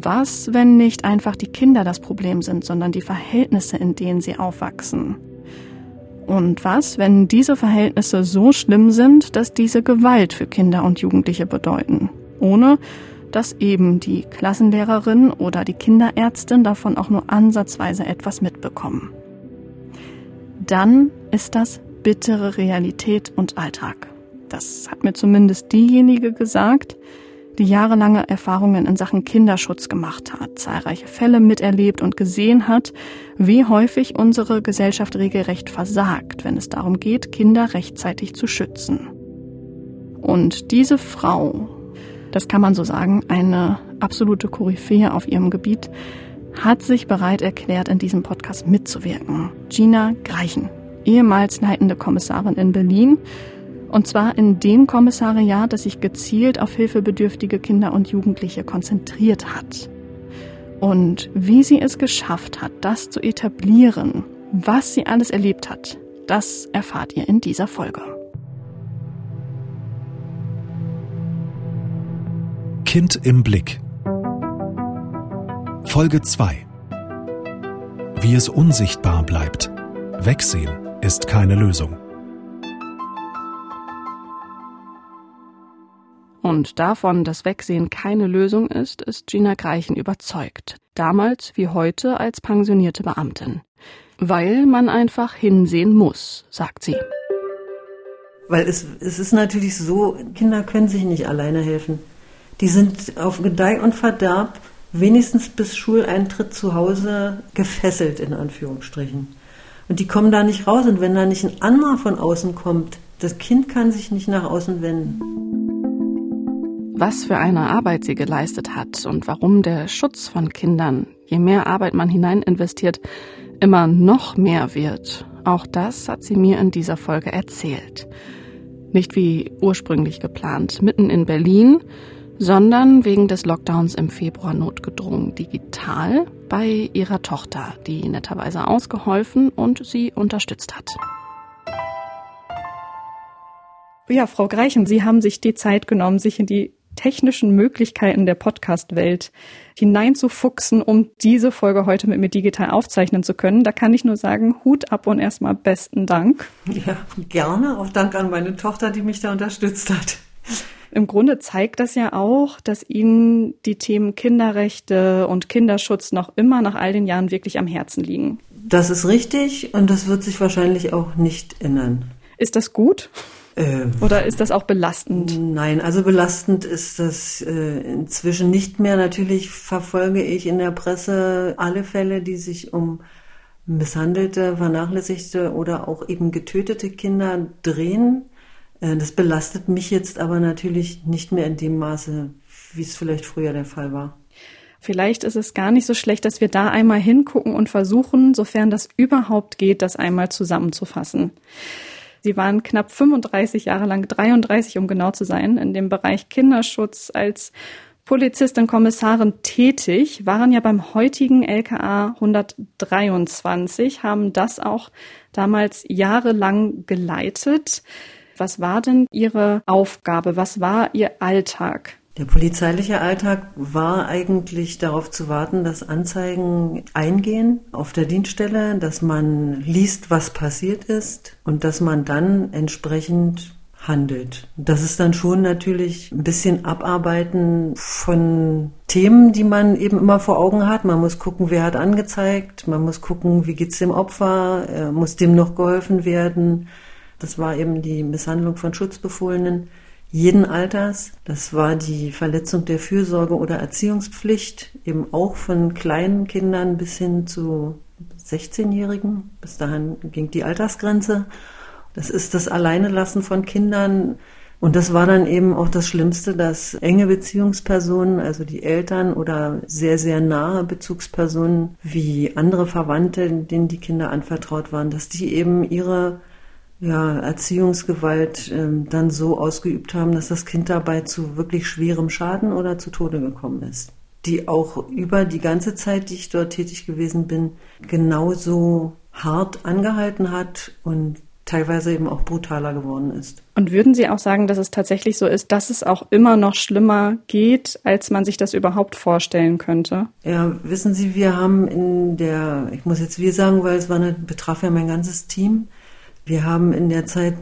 Was, wenn nicht einfach die Kinder das Problem sind, sondern die Verhältnisse, in denen sie aufwachsen? Und was, wenn diese Verhältnisse so schlimm sind, dass diese Gewalt für Kinder und Jugendliche bedeuten, ohne dass eben die Klassenlehrerin oder die Kinderärztin davon auch nur ansatzweise etwas mitbekommen? Dann ist das bittere Realität und Alltag. Das hat mir zumindest diejenige gesagt, die jahrelange Erfahrungen in Sachen Kinderschutz gemacht hat, zahlreiche Fälle miterlebt und gesehen hat, wie häufig unsere Gesellschaft regelrecht versagt, wenn es darum geht, Kinder rechtzeitig zu schützen. Und diese Frau, das kann man so sagen, eine absolute Koryphäe auf ihrem Gebiet, hat sich bereit erklärt, in diesem Podcast mitzuwirken. Gina Greichen, ehemals leitende Kommissarin in Berlin und zwar in dem Kommissariat, das sich gezielt auf hilfebedürftige Kinder und Jugendliche konzentriert hat. Und wie sie es geschafft hat, das zu etablieren, was sie alles erlebt hat, das erfahrt ihr in dieser Folge. Kind im Blick. Folge 2. Wie es unsichtbar bleibt. Wegsehen ist keine Lösung. Und davon, dass Wegsehen keine Lösung ist, ist Gina Greichen überzeugt. Damals wie heute als pensionierte Beamtin. Weil man einfach hinsehen muss, sagt sie. Weil es, es ist natürlich so, Kinder können sich nicht alleine helfen. Die sind auf Gedeih und Verderb wenigstens bis Schuleintritt zu Hause gefesselt, in Anführungsstrichen. Und die kommen da nicht raus. Und wenn da nicht ein anderer von außen kommt, das Kind kann sich nicht nach außen wenden was für eine Arbeit sie geleistet hat und warum der Schutz von Kindern, je mehr Arbeit man hinein investiert, immer noch mehr wird. Auch das hat sie mir in dieser Folge erzählt. Nicht wie ursprünglich geplant, mitten in Berlin, sondern wegen des Lockdowns im Februar notgedrungen, digital bei ihrer Tochter, die netterweise ausgeholfen und sie unterstützt hat. Ja, Frau Greichen, Sie haben sich die Zeit genommen, sich in die technischen Möglichkeiten der Podcast-Welt hineinzufuchsen, um diese Folge heute mit mir digital aufzeichnen zu können. Da kann ich nur sagen, Hut ab und erstmal besten Dank. Ja, gerne. Auch Dank an meine Tochter, die mich da unterstützt hat. Im Grunde zeigt das ja auch, dass Ihnen die Themen Kinderrechte und Kinderschutz noch immer nach all den Jahren wirklich am Herzen liegen. Das ist richtig und das wird sich wahrscheinlich auch nicht ändern. Ist das gut? Äh, Oder ist das auch belastend? Nein, also belastend ist das äh, inzwischen nicht mehr. Natürlich verfolge ich in der Presse alle Fälle, die sich um misshandelte, vernachlässigte oder auch eben getötete Kinder drehen. Äh, das belastet mich jetzt aber natürlich nicht mehr in dem Maße, wie es vielleicht früher der Fall war. Vielleicht ist es gar nicht so schlecht, dass wir da einmal hingucken und versuchen, sofern das überhaupt geht, das einmal zusammenzufassen. Sie waren knapp 35 Jahre lang, 33 um genau zu sein, in dem Bereich Kinderschutz als Polizistin, Kommissarin tätig, waren ja beim heutigen LKA 123, haben das auch damals jahrelang geleitet. Was war denn Ihre Aufgabe? Was war Ihr Alltag? Der polizeiliche Alltag war eigentlich darauf zu warten, dass Anzeigen eingehen auf der Dienststelle, dass man liest, was passiert ist und dass man dann entsprechend handelt. Das ist dann schon natürlich ein bisschen Abarbeiten von Themen, die man eben immer vor Augen hat. Man muss gucken, wer hat angezeigt, man muss gucken, wie geht's dem Opfer, äh, muss dem noch geholfen werden. Das war eben die Misshandlung von Schutzbefohlenen jeden Alters. Das war die Verletzung der Fürsorge oder Erziehungspflicht, eben auch von kleinen Kindern bis hin zu 16-Jährigen. Bis dahin ging die Altersgrenze. Das ist das Alleinelassen von Kindern. Und das war dann eben auch das Schlimmste, dass enge Beziehungspersonen, also die Eltern oder sehr, sehr nahe Bezugspersonen wie andere Verwandte, denen die Kinder anvertraut waren, dass die eben ihre ja, Erziehungsgewalt ähm, dann so ausgeübt haben, dass das Kind dabei zu wirklich schwerem Schaden oder zu Tode gekommen ist. Die auch über die ganze Zeit, die ich dort tätig gewesen bin, genauso hart angehalten hat und teilweise eben auch brutaler geworden ist. Und würden Sie auch sagen, dass es tatsächlich so ist, dass es auch immer noch schlimmer geht, als man sich das überhaupt vorstellen könnte? Ja, wissen Sie, wir haben in der, ich muss jetzt wir sagen, weil es war eine, betraf ja mein ganzes Team, wir haben in der Zeit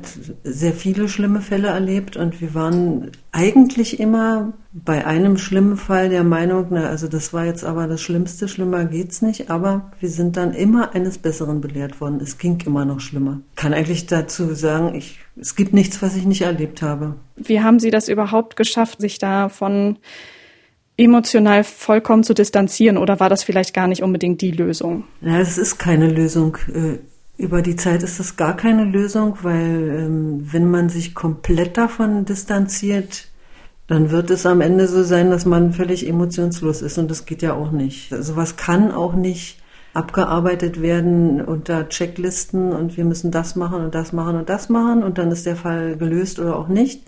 sehr viele schlimme Fälle erlebt und wir waren eigentlich immer bei einem schlimmen Fall der Meinung, na, also das war jetzt aber das Schlimmste, schlimmer geht's nicht, aber wir sind dann immer eines Besseren belehrt worden. Es ging immer noch schlimmer. Kann eigentlich dazu sagen, ich, es gibt nichts, was ich nicht erlebt habe. Wie haben Sie das überhaupt geschafft, sich davon emotional vollkommen zu distanzieren oder war das vielleicht gar nicht unbedingt die Lösung? Na, es ist keine Lösung. Über die Zeit ist das gar keine Lösung, weil ähm, wenn man sich komplett davon distanziert, dann wird es am Ende so sein, dass man völlig emotionslos ist und das geht ja auch nicht. Also was kann auch nicht abgearbeitet werden unter Checklisten und wir müssen das machen und das machen und das machen und dann ist der Fall gelöst oder auch nicht.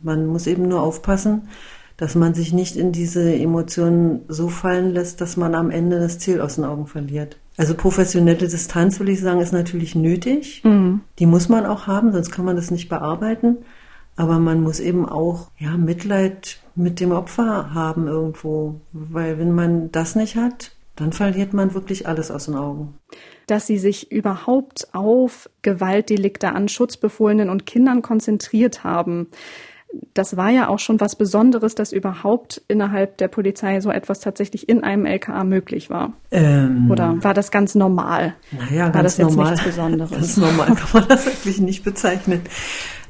Man muss eben nur aufpassen, dass man sich nicht in diese Emotionen so fallen lässt, dass man am Ende das Ziel aus den Augen verliert. Also professionelle Distanz, würde ich sagen, ist natürlich nötig. Mhm. Die muss man auch haben, sonst kann man das nicht bearbeiten. Aber man muss eben auch ja, Mitleid mit dem Opfer haben irgendwo. Weil wenn man das nicht hat, dann verliert man wirklich alles aus den Augen. Dass sie sich überhaupt auf Gewaltdelikte an Schutzbefohlenen und Kindern konzentriert haben das war ja auch schon was Besonderes, dass überhaupt innerhalb der Polizei so etwas tatsächlich in einem LKA möglich war. Ähm, Oder war das ganz normal? Naja, war ganz das normal. nichts Besonderes? Ganz normal kann man das wirklich nicht bezeichnen.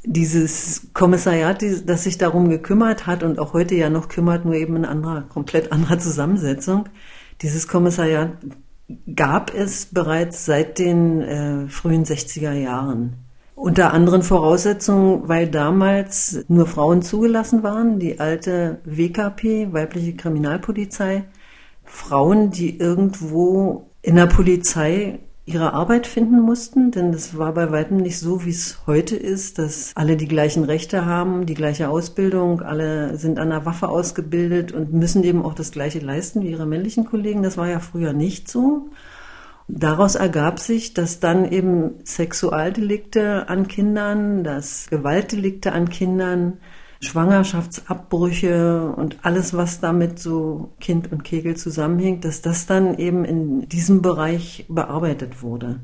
Dieses Kommissariat, das sich darum gekümmert hat und auch heute ja noch kümmert, nur eben in anderer, komplett anderer Zusammensetzung. Dieses Kommissariat gab es bereits seit den äh, frühen 60er Jahren. Unter anderen Voraussetzungen, weil damals nur Frauen zugelassen waren, die alte WKP, weibliche Kriminalpolizei, Frauen, die irgendwo in der Polizei ihre Arbeit finden mussten, denn das war bei weitem nicht so, wie es heute ist, dass alle die gleichen Rechte haben, die gleiche Ausbildung, alle sind an der Waffe ausgebildet und müssen eben auch das gleiche leisten wie ihre männlichen Kollegen. Das war ja früher nicht so. Daraus ergab sich, dass dann eben Sexualdelikte an Kindern, dass Gewaltdelikte an Kindern, Schwangerschaftsabbrüche und alles, was damit so Kind und Kegel zusammenhängt, dass das dann eben in diesem Bereich bearbeitet wurde.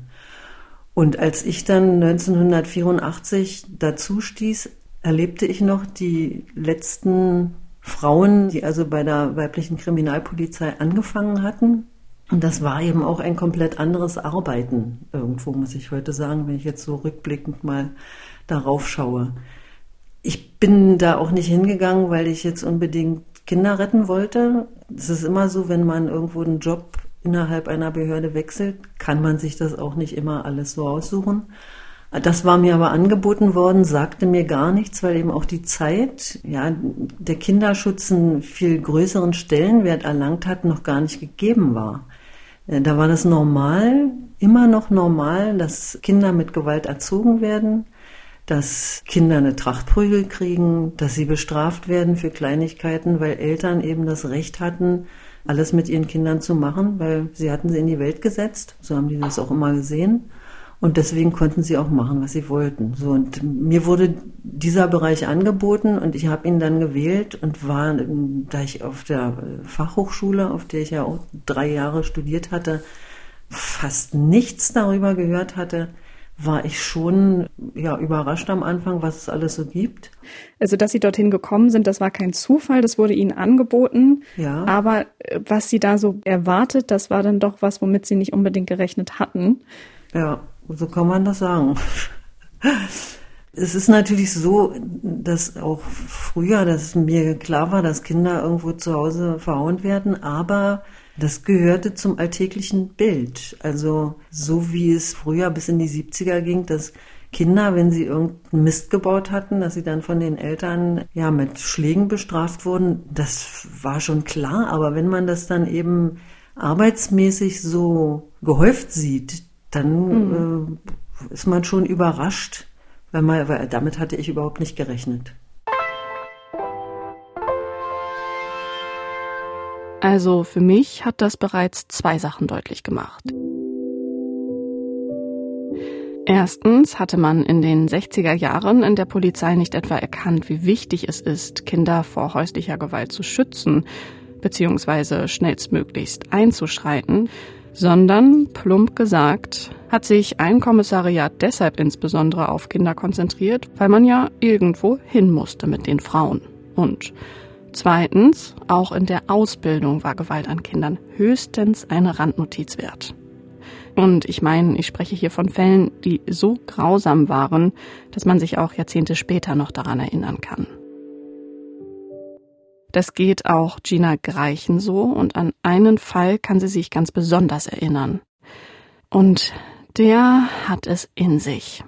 Und als ich dann 1984 dazu stieß, erlebte ich noch die letzten Frauen, die also bei der weiblichen Kriminalpolizei angefangen hatten, und das war eben auch ein komplett anderes Arbeiten irgendwo, muss ich heute sagen, wenn ich jetzt so rückblickend mal darauf schaue. Ich bin da auch nicht hingegangen, weil ich jetzt unbedingt Kinder retten wollte. Es ist immer so, wenn man irgendwo einen Job innerhalb einer Behörde wechselt, kann man sich das auch nicht immer alles so aussuchen. Das war mir aber angeboten worden, sagte mir gar nichts, weil eben auch die Zeit, ja, der Kinderschutz einen viel größeren Stellenwert erlangt hat, noch gar nicht gegeben war. Äh, da war das normal, immer noch normal, dass Kinder mit Gewalt erzogen werden, dass Kinder eine Trachtprügel kriegen, dass sie bestraft werden für Kleinigkeiten, weil Eltern eben das Recht hatten, alles mit ihren Kindern zu machen, weil sie hatten sie in die Welt gesetzt. So haben die das auch immer gesehen. Und deswegen konnten sie auch machen, was sie wollten. So und mir wurde dieser Bereich angeboten und ich habe ihn dann gewählt und war, da ich auf der Fachhochschule, auf der ich ja auch drei Jahre studiert hatte, fast nichts darüber gehört hatte, war ich schon ja überrascht am Anfang, was es alles so gibt. Also, dass Sie dorthin gekommen sind, das war kein Zufall, das wurde Ihnen angeboten. Ja. Aber äh, was Sie da so erwartet, das war dann doch was, womit Sie nicht unbedingt gerechnet hatten. Ja, so kann man das sagen. Es ist natürlich so, dass auch früher, dass mir klar war, dass Kinder irgendwo zu Hause verhauen werden, aber das gehörte zum alltäglichen Bild. Also so wie es früher bis in die 70er ging, dass Kinder, wenn sie irgendeinen Mist gebaut hatten, dass sie dann von den Eltern ja mit Schlägen bestraft wurden, das war schon klar. Aber wenn man das dann eben arbeitsmäßig so gehäuft sieht, dann mhm. äh, ist man schon überrascht, weil, man, weil damit hatte ich überhaupt nicht gerechnet. Also für mich hat das bereits zwei Sachen deutlich gemacht. Erstens hatte man in den 60er Jahren in der Polizei nicht etwa erkannt, wie wichtig es ist, Kinder vor häuslicher Gewalt zu schützen bzw. schnellstmöglichst einzuschreiten, sondern, plump gesagt, hat sich ein Kommissariat deshalb insbesondere auf Kinder konzentriert, weil man ja irgendwo hin musste mit den Frauen. Und zweitens, auch in der Ausbildung war Gewalt an Kindern höchstens eine Randnotiz wert. Und ich meine, ich spreche hier von Fällen, die so grausam waren, dass man sich auch Jahrzehnte später noch daran erinnern kann. Das geht auch Gina Greichen so und an einen Fall kann sie sich ganz besonders erinnern. Und der hat es in sich.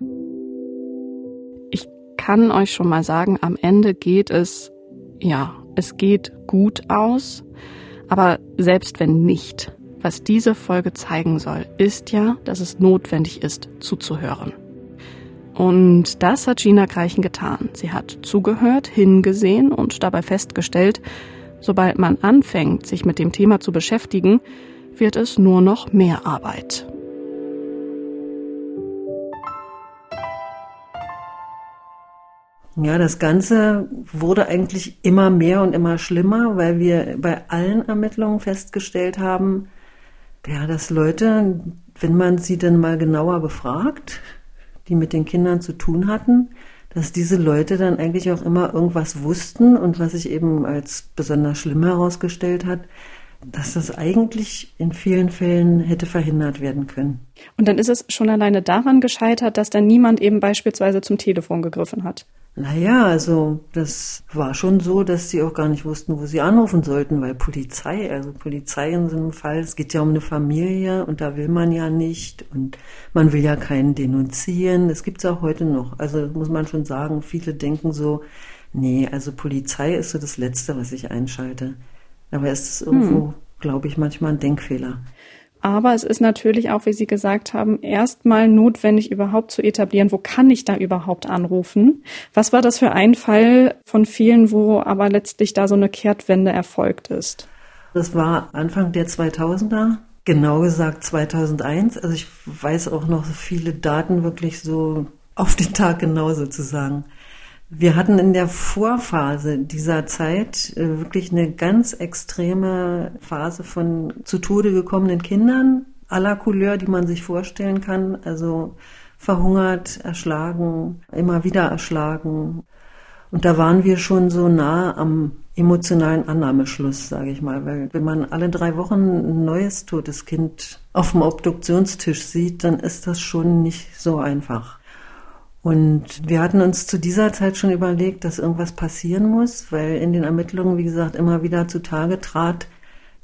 Ich kann euch schon mal sagen, am Ende geht es, ja, es geht gut aus, aber selbst wenn nicht, was diese Folge zeigen soll, ist ja, dass es notwendig ist, zuzuhören. Und das hat Gina Greichen getan. Sie hat zugehört, hingesehen und dabei festgestellt, sobald man anfängt, sich mit dem Thema zu beschäftigen, wird es nur noch mehr Arbeit. Ja, das Ganze wurde eigentlich immer mehr und immer schlimmer, weil wir bei allen Ermittlungen festgestellt haben, ja, dass Leute, wenn man sie dann mal genauer befragt, die mit den Kindern zu tun hatten, dass diese Leute dann eigentlich auch immer irgendwas wussten und was sich eben als besonders schlimm herausgestellt hat, dass das eigentlich in vielen Fällen hätte verhindert werden können. Und dann ist es schon alleine daran gescheitert, dass dann niemand eben beispielsweise zum Telefon gegriffen hat. Naja, also das war schon so, dass sie auch gar nicht wussten, wo sie anrufen sollten, weil Polizei, also Polizei in so einem Fall, es geht ja um eine Familie und da will man ja nicht und man will ja keinen denunzieren. Das gibt's auch heute noch. Also muss man schon sagen, viele denken so, nee, also Polizei ist so das Letzte, was ich einschalte. Aber es ist irgendwo, hm. glaube ich, manchmal ein Denkfehler. Aber es ist natürlich auch, wie Sie gesagt haben, erstmal notwendig, überhaupt zu etablieren, wo kann ich da überhaupt anrufen? Was war das für ein Fall von vielen, wo aber letztlich da so eine Kehrtwende erfolgt ist? Das war Anfang der 2000er, genau gesagt 2001. Also ich weiß auch noch viele Daten wirklich so auf den Tag genau sozusagen. Wir hatten in der Vorphase dieser Zeit äh, wirklich eine ganz extreme Phase von zu Tode gekommenen Kindern aller Couleur, die man sich vorstellen kann. Also verhungert, erschlagen, immer wieder erschlagen. Und da waren wir schon so nah am emotionalen Annahmeschluss, sage ich mal, weil wenn man alle drei Wochen ein neues totes Kind auf dem Obduktionstisch sieht, dann ist das schon nicht so einfach. Und wir hatten uns zu dieser Zeit schon überlegt, dass irgendwas passieren muss, weil in den Ermittlungen, wie gesagt, immer wieder zutage trat,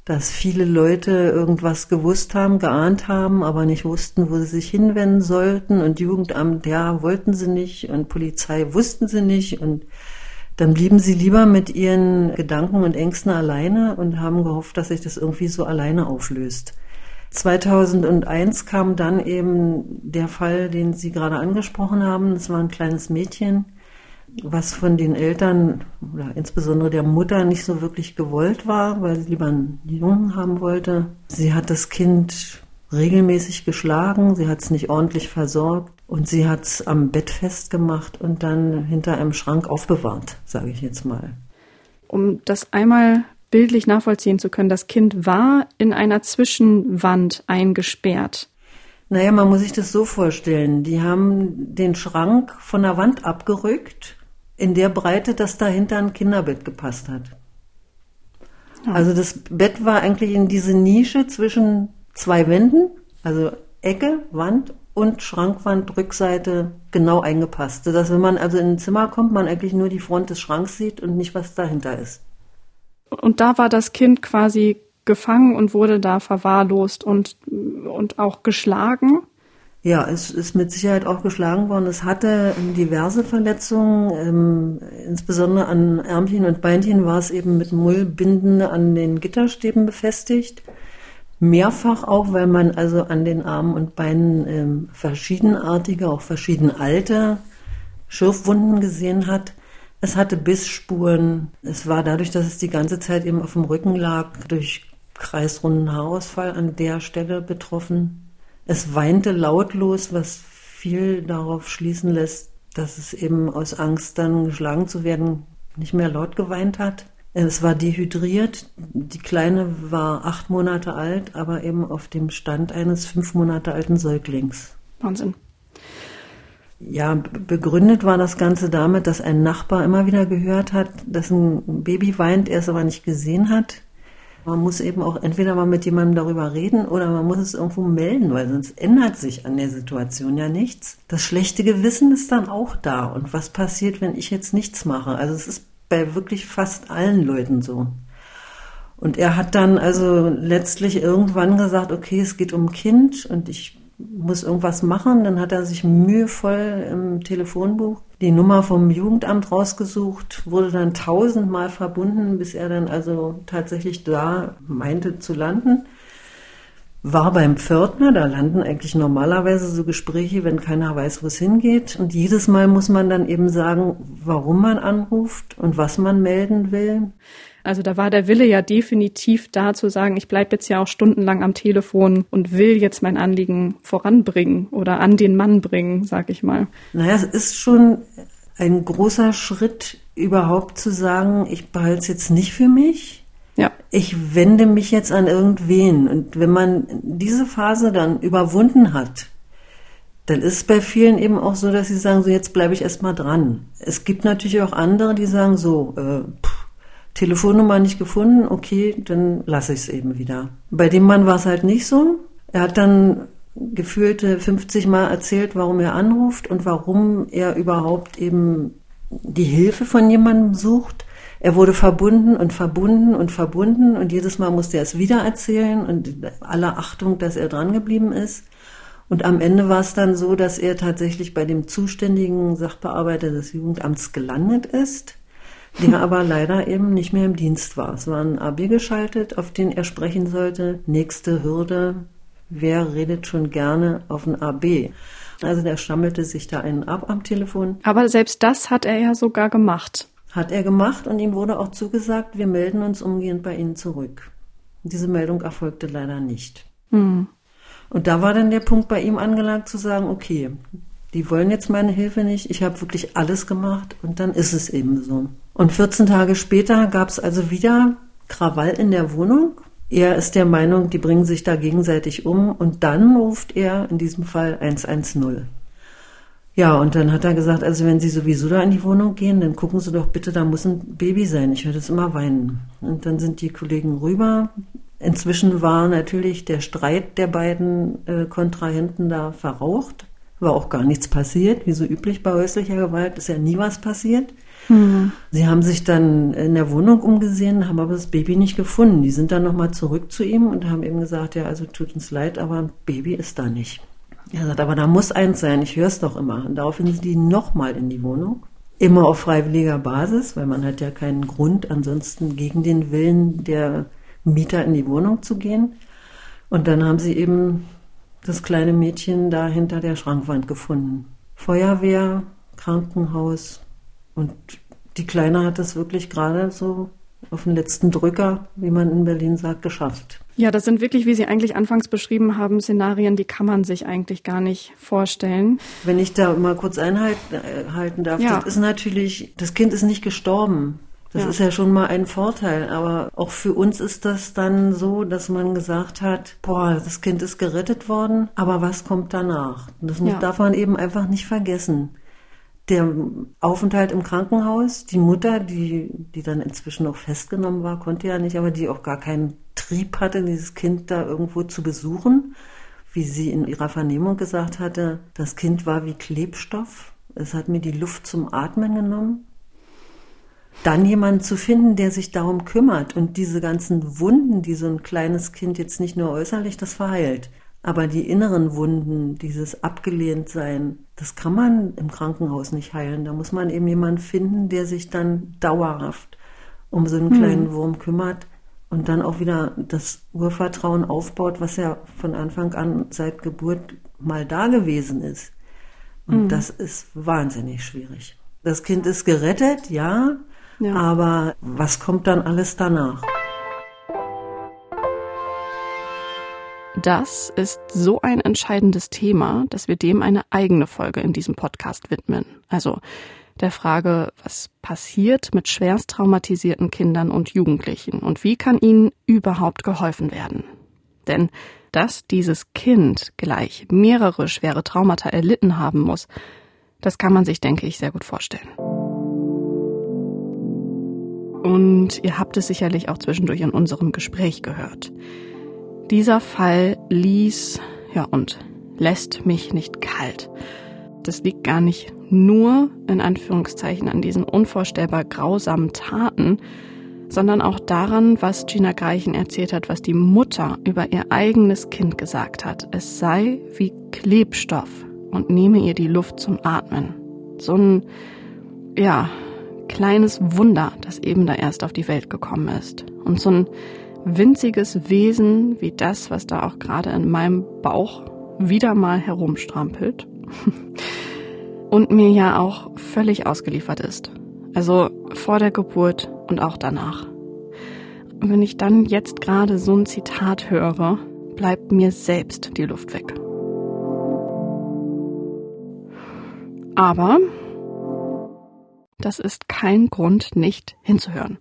dass viele Leute irgendwas gewusst haben, geahnt haben, aber nicht wussten, wo sie sich hinwenden sollten. Und Jugendamt, ja, wollten sie nicht und Polizei wussten sie nicht. Und dann blieben sie lieber mit ihren Gedanken und Ängsten alleine und haben gehofft, dass sich das irgendwie so alleine auflöst. 2001 kam dann eben der Fall, den Sie gerade angesprochen haben. Es war ein kleines Mädchen, was von den Eltern oder insbesondere der Mutter nicht so wirklich gewollt war, weil sie lieber einen Jungen haben wollte. Sie hat das Kind regelmäßig geschlagen, sie hat es nicht ordentlich versorgt und sie hat es am Bett festgemacht und dann hinter einem Schrank aufbewahrt, sage ich jetzt mal. Um das einmal bildlich nachvollziehen zu können, das Kind war in einer Zwischenwand eingesperrt. Naja, man muss sich das so vorstellen. Die haben den Schrank von der Wand abgerückt, in der Breite, dass dahinter ein Kinderbett gepasst hat. Ja. Also das Bett war eigentlich in diese Nische zwischen zwei Wänden, also Ecke, Wand und Schrankwand, Rückseite genau eingepasst. Sodass wenn man also in ein Zimmer kommt, man eigentlich nur die Front des Schranks sieht und nicht, was dahinter ist. Und da war das Kind quasi gefangen und wurde da verwahrlost und, und auch geschlagen. Ja, es ist mit Sicherheit auch geschlagen worden. Es hatte diverse Verletzungen, ähm, insbesondere an Ärmchen und Beinchen war es eben mit Mullbinden an den Gitterstäben befestigt. Mehrfach auch, weil man also an den Armen und Beinen ähm, verschiedenartige, auch verschieden alte Schürfwunden gesehen hat. Es hatte Bissspuren. Es war dadurch, dass es die ganze Zeit eben auf dem Rücken lag, durch kreisrunden Haarausfall an der Stelle betroffen. Es weinte lautlos, was viel darauf schließen lässt, dass es eben aus Angst, dann geschlagen zu werden, nicht mehr laut geweint hat. Es war dehydriert. Die Kleine war acht Monate alt, aber eben auf dem Stand eines fünf Monate alten Säuglings. Wahnsinn. Ja, begründet war das Ganze damit, dass ein Nachbar immer wieder gehört hat, dass ein Baby weint, er es aber nicht gesehen hat. Man muss eben auch entweder mal mit jemandem darüber reden oder man muss es irgendwo melden, weil sonst ändert sich an der Situation ja nichts. Das schlechte Gewissen ist dann auch da. Und was passiert, wenn ich jetzt nichts mache? Also es ist bei wirklich fast allen Leuten so. Und er hat dann also letztlich irgendwann gesagt, okay, es geht um Kind und ich muss irgendwas machen. Dann hat er sich mühevoll im Telefonbuch die Nummer vom Jugendamt rausgesucht, wurde dann tausendmal verbunden, bis er dann also tatsächlich da meinte zu landen. War beim Pförtner, da landen eigentlich normalerweise so Gespräche, wenn keiner weiß, wo es hingeht. Und jedes Mal muss man dann eben sagen, warum man anruft und was man melden will. Also da war der Wille ja definitiv da zu sagen, ich bleibe jetzt ja auch stundenlang am Telefon und will jetzt mein Anliegen voranbringen oder an den Mann bringen, sag ich mal. Naja, es ist schon ein großer Schritt überhaupt zu sagen, ich behalte es jetzt nicht für mich. Ja. Ich wende mich jetzt an irgendwen. Und wenn man diese Phase dann überwunden hat, dann ist es bei vielen eben auch so, dass sie sagen, so jetzt bleibe ich erstmal dran. Es gibt natürlich auch andere, die sagen so, äh, pff, Telefonnummer nicht gefunden, okay, dann lasse ich es eben wieder. Bei dem Mann war es halt nicht so. Er hat dann gefühlte 50 Mal erzählt, warum er anruft und warum er überhaupt eben die Hilfe von jemandem sucht. Er wurde verbunden und verbunden und verbunden und jedes Mal musste er es wieder erzählen und aller Achtung, dass er dran geblieben ist. Und am Ende war es dann so, dass er tatsächlich bei dem zuständigen Sachbearbeiter des Jugendamts gelandet ist der aber leider eben nicht mehr im Dienst war. Es war ein AB geschaltet, auf den er sprechen sollte. Nächste Hürde, wer redet schon gerne auf ein AB? Also der stammelte sich da einen ab am Telefon. Aber selbst das hat er ja sogar gemacht. Hat er gemacht und ihm wurde auch zugesagt, wir melden uns umgehend bei Ihnen zurück. Diese Meldung erfolgte leider nicht. Hm. Und da war dann der Punkt bei ihm angelangt zu sagen, okay, die wollen jetzt meine Hilfe nicht, ich habe wirklich alles gemacht und dann ist es eben so. Und 14 Tage später gab es also wieder Krawall in der Wohnung. Er ist der Meinung, die bringen sich da gegenseitig um und dann ruft er in diesem Fall 110. Ja, und dann hat er gesagt, also wenn Sie sowieso da in die Wohnung gehen, dann gucken Sie doch bitte, da muss ein Baby sein. Ich höre das immer weinen. Und dann sind die Kollegen rüber. Inzwischen war natürlich der Streit der beiden äh, Kontrahenten da verraucht. War auch gar nichts passiert, wie so üblich bei häuslicher Gewalt ist ja nie was passiert. Mhm. Sie haben sich dann in der Wohnung umgesehen, haben aber das Baby nicht gefunden. Die sind dann nochmal zurück zu ihm und haben ihm gesagt, ja, also tut uns leid, aber ein Baby ist da nicht. Er sagt, aber da muss eins sein, ich höre es doch immer. Und daraufhin sind die nochmal in die Wohnung. Immer auf freiwilliger Basis, weil man hat ja keinen Grund, ansonsten gegen den Willen der Mieter in die Wohnung zu gehen. Und dann haben sie eben das kleine Mädchen da hinter der Schrankwand gefunden. Feuerwehr, Krankenhaus und die Kleine hat es wirklich gerade so auf den letzten Drücker, wie man in Berlin sagt, geschafft. Ja, das sind wirklich, wie Sie eigentlich anfangs beschrieben haben, Szenarien, die kann man sich eigentlich gar nicht vorstellen. Wenn ich da mal kurz einhalten äh, darf, ja. das ist natürlich, das Kind ist nicht gestorben. Das ja. ist ja schon mal ein Vorteil. Aber auch für uns ist das dann so, dass man gesagt hat, boah, das Kind ist gerettet worden, aber was kommt danach? Das ja. darf man eben einfach nicht vergessen. Der Aufenthalt im Krankenhaus, die Mutter, die, die dann inzwischen auch festgenommen war, konnte ja nicht, aber die auch gar keinen Trieb hatte, dieses Kind da irgendwo zu besuchen. Wie sie in ihrer Vernehmung gesagt hatte, das Kind war wie Klebstoff. Es hat mir die Luft zum Atmen genommen dann jemanden zu finden, der sich darum kümmert und diese ganzen Wunden, die so ein kleines Kind jetzt nicht nur äußerlich das verheilt, aber die inneren Wunden, dieses Abgelehntsein, das kann man im Krankenhaus nicht heilen. Da muss man eben jemanden finden, der sich dann dauerhaft um so einen hm. kleinen Wurm kümmert und dann auch wieder das Urvertrauen aufbaut, was ja von Anfang an seit Geburt mal da gewesen ist. Und mhm. das ist wahnsinnig schwierig. Das Kind ist gerettet, ja, ja. Aber was kommt dann alles danach? das ist so ein entscheidendes Thema, dass wir dem eine eigene Folge in diesem Podcast widmen. Also der Frage, was passiert mit schwerst traumatisierten Kindern und Jugendlichen und wie kann ihnen überhaupt geholfen werden. Denn dass dieses Kind gleich mehrere schwere Traumata erlitten haben muss, das kann man sich, denke ich, sehr gut vorstellen. Und ihr habt es sicherlich auch zwischendurch in unserem Gespräch gehört. Dieser Fall ließ, ja und lässt mich nicht kalt. Das liegt gar nicht nur in Anführungszeichen an diesen unvorstellbar grausamen Taten, sondern auch daran, was Gina Greichen erzählt hat, was die Mutter über ihr eigenes Kind gesagt hat. Es sei wie Klebstoff und nehme ihr die Luft zum Atmen. So ein, ja, kleines Wunder, das eben da erst auf die Welt gekommen ist. Und so ein winziges Wesen wie das, was da auch gerade in meinem Bauch wieder mal herumstrampelt. und mir ja auch völlig ausgeliefert ist. Also vor der Geburt und auch danach. Und wenn ich dann jetzt gerade so ein Zitat höre, bleibt mir selbst die Luft weg. Aber das ist kein Grund, nicht hinzuhören.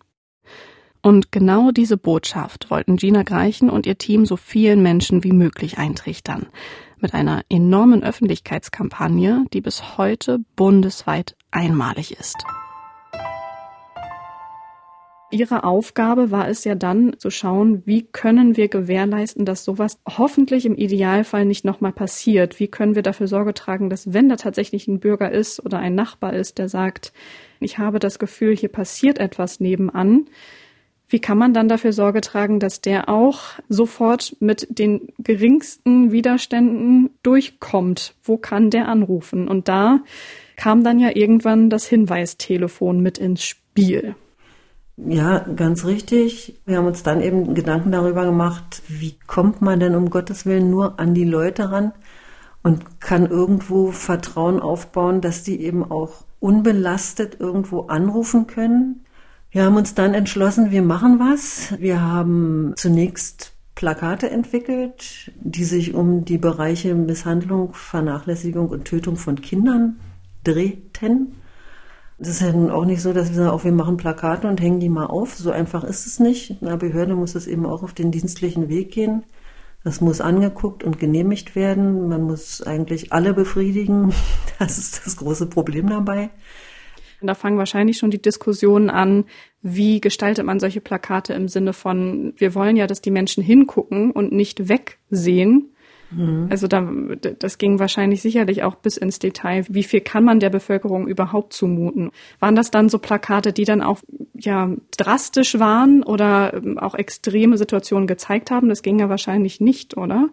Und genau diese Botschaft wollten Gina Greichen und ihr Team so vielen Menschen wie möglich eintrichtern mit einer enormen Öffentlichkeitskampagne, die bis heute bundesweit einmalig ist. Ihre Aufgabe war es ja dann zu schauen, wie können wir gewährleisten, dass sowas hoffentlich im Idealfall nicht nochmal passiert? Wie können wir dafür Sorge tragen, dass wenn da tatsächlich ein Bürger ist oder ein Nachbar ist, der sagt, ich habe das Gefühl, hier passiert etwas nebenan, wie kann man dann dafür Sorge tragen, dass der auch sofort mit den geringsten Widerständen durchkommt? Wo kann der anrufen? Und da kam dann ja irgendwann das Hinweistelefon mit ins Spiel. Ja, ganz richtig. Wir haben uns dann eben Gedanken darüber gemacht, wie kommt man denn um Gottes Willen nur an die Leute ran und kann irgendwo Vertrauen aufbauen, dass die eben auch unbelastet irgendwo anrufen können. Wir haben uns dann entschlossen, wir machen was. Wir haben zunächst Plakate entwickelt, die sich um die Bereiche Misshandlung, Vernachlässigung und Tötung von Kindern drehten. Das ist ja auch nicht so, dass wir sagen, auch wir machen Plakate und hängen die mal auf. So einfach ist es nicht. In einer Behörde muss es eben auch auf den dienstlichen Weg gehen. Das muss angeguckt und genehmigt werden. Man muss eigentlich alle befriedigen. Das ist das große Problem dabei. Da fangen wahrscheinlich schon die Diskussionen an, wie gestaltet man solche Plakate im Sinne von, wir wollen ja, dass die Menschen hingucken und nicht wegsehen. Mhm. Also da, das ging wahrscheinlich sicherlich auch bis ins Detail. Wie viel kann man der Bevölkerung überhaupt zumuten? Waren das dann so Plakate, die dann auch ja drastisch waren oder ähm, auch extreme Situationen gezeigt haben? Das ging ja wahrscheinlich nicht, oder?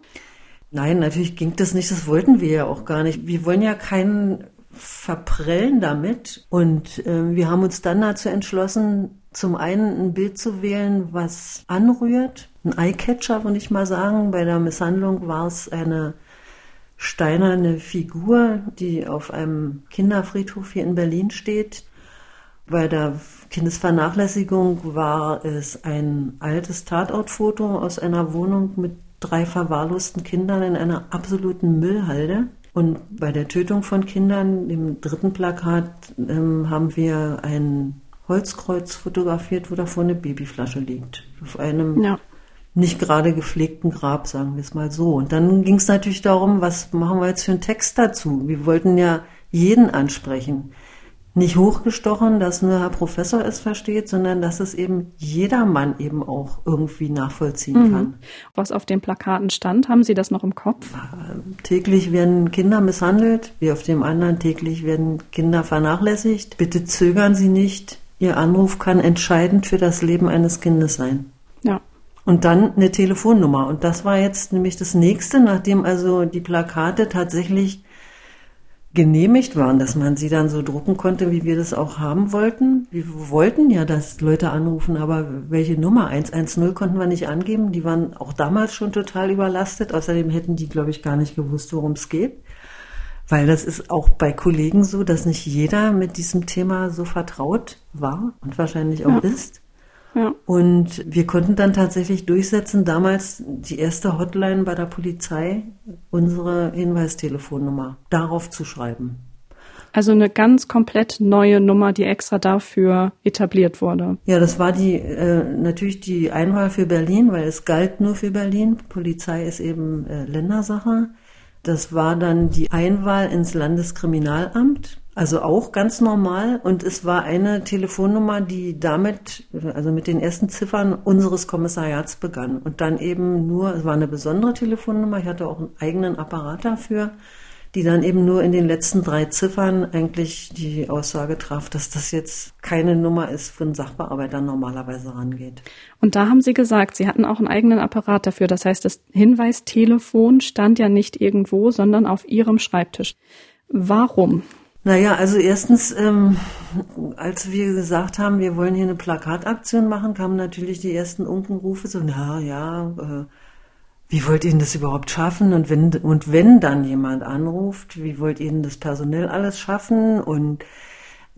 Nein, natürlich ging das nicht. Das wollten wir ja auch gar nicht. Wir wollen ja keinen verprellen damit. Und äh, wir haben uns dann dazu entschlossen, zum einen ein Bild zu wählen, was anrührt. Ein Eyecatcher, würde ich mal sagen. Bei der Misshandlung war es eine steinerne Figur, die auf einem Kinderfriedhof hier in Berlin steht. Bei der Kindesvernachlässigung war es ein altes Tatortfoto aus einer Wohnung mit drei verwahrlosten Kindern in einer absoluten Müllhalde. Und bei der Tötung von Kindern, im dritten Plakat, ähm, haben wir ein Holzkreuz fotografiert, wo davor eine Babyflasche liegt. Auf einem ja. nicht gerade gepflegten Grab, sagen wir es mal so. Und dann ging es natürlich darum, was machen wir jetzt für einen Text dazu? Wir wollten ja jeden ansprechen nicht hochgestochen, dass nur Herr Professor es versteht, sondern dass es eben jedermann eben auch irgendwie nachvollziehen mhm. kann. Was auf den Plakaten stand, haben Sie das noch im Kopf? Täglich werden Kinder misshandelt, wie auf dem anderen täglich werden Kinder vernachlässigt. Bitte zögern Sie nicht. Ihr Anruf kann entscheidend für das Leben eines Kindes sein. Ja. Und dann eine Telefonnummer. Und das war jetzt nämlich das nächste, nachdem also die Plakate tatsächlich genehmigt waren, dass man sie dann so drucken konnte, wie wir das auch haben wollten. Wir wollten ja, dass Leute anrufen, aber welche Nummer 110 konnten wir nicht angeben. Die waren auch damals schon total überlastet. Außerdem hätten die, glaube ich, gar nicht gewusst, worum es geht. Weil das ist auch bei Kollegen so, dass nicht jeder mit diesem Thema so vertraut war und wahrscheinlich auch ja. ist. Ja. Und wir konnten dann tatsächlich durchsetzen, damals die erste Hotline bei der Polizei, unsere Hinweistelefonnummer, darauf zu schreiben. Also eine ganz komplett neue Nummer, die extra dafür etabliert wurde. Ja, das war die äh, natürlich die Einwahl für Berlin, weil es galt nur für Berlin. Polizei ist eben äh, Ländersache. Das war dann die Einwahl ins Landeskriminalamt. Also auch ganz normal. Und es war eine Telefonnummer, die damit, also mit den ersten Ziffern unseres Kommissariats begann. Und dann eben nur, es war eine besondere Telefonnummer. Ich hatte auch einen eigenen Apparat dafür die dann eben nur in den letzten drei Ziffern eigentlich die Aussage traf, dass das jetzt keine Nummer ist, für einen Sachbearbeiter normalerweise rangeht. Und da haben Sie gesagt, Sie hatten auch einen eigenen Apparat dafür. Das heißt, das Hinweistelefon stand ja nicht irgendwo, sondern auf Ihrem Schreibtisch. Warum? Naja, also erstens, ähm, als wir gesagt haben, wir wollen hier eine Plakataktion machen, kamen natürlich die ersten Unkenrufe so, na ja, äh, wie wollt ihr denn das überhaupt schaffen? Und wenn, und wenn dann jemand anruft, wie wollt ihr denn das personell alles schaffen? Und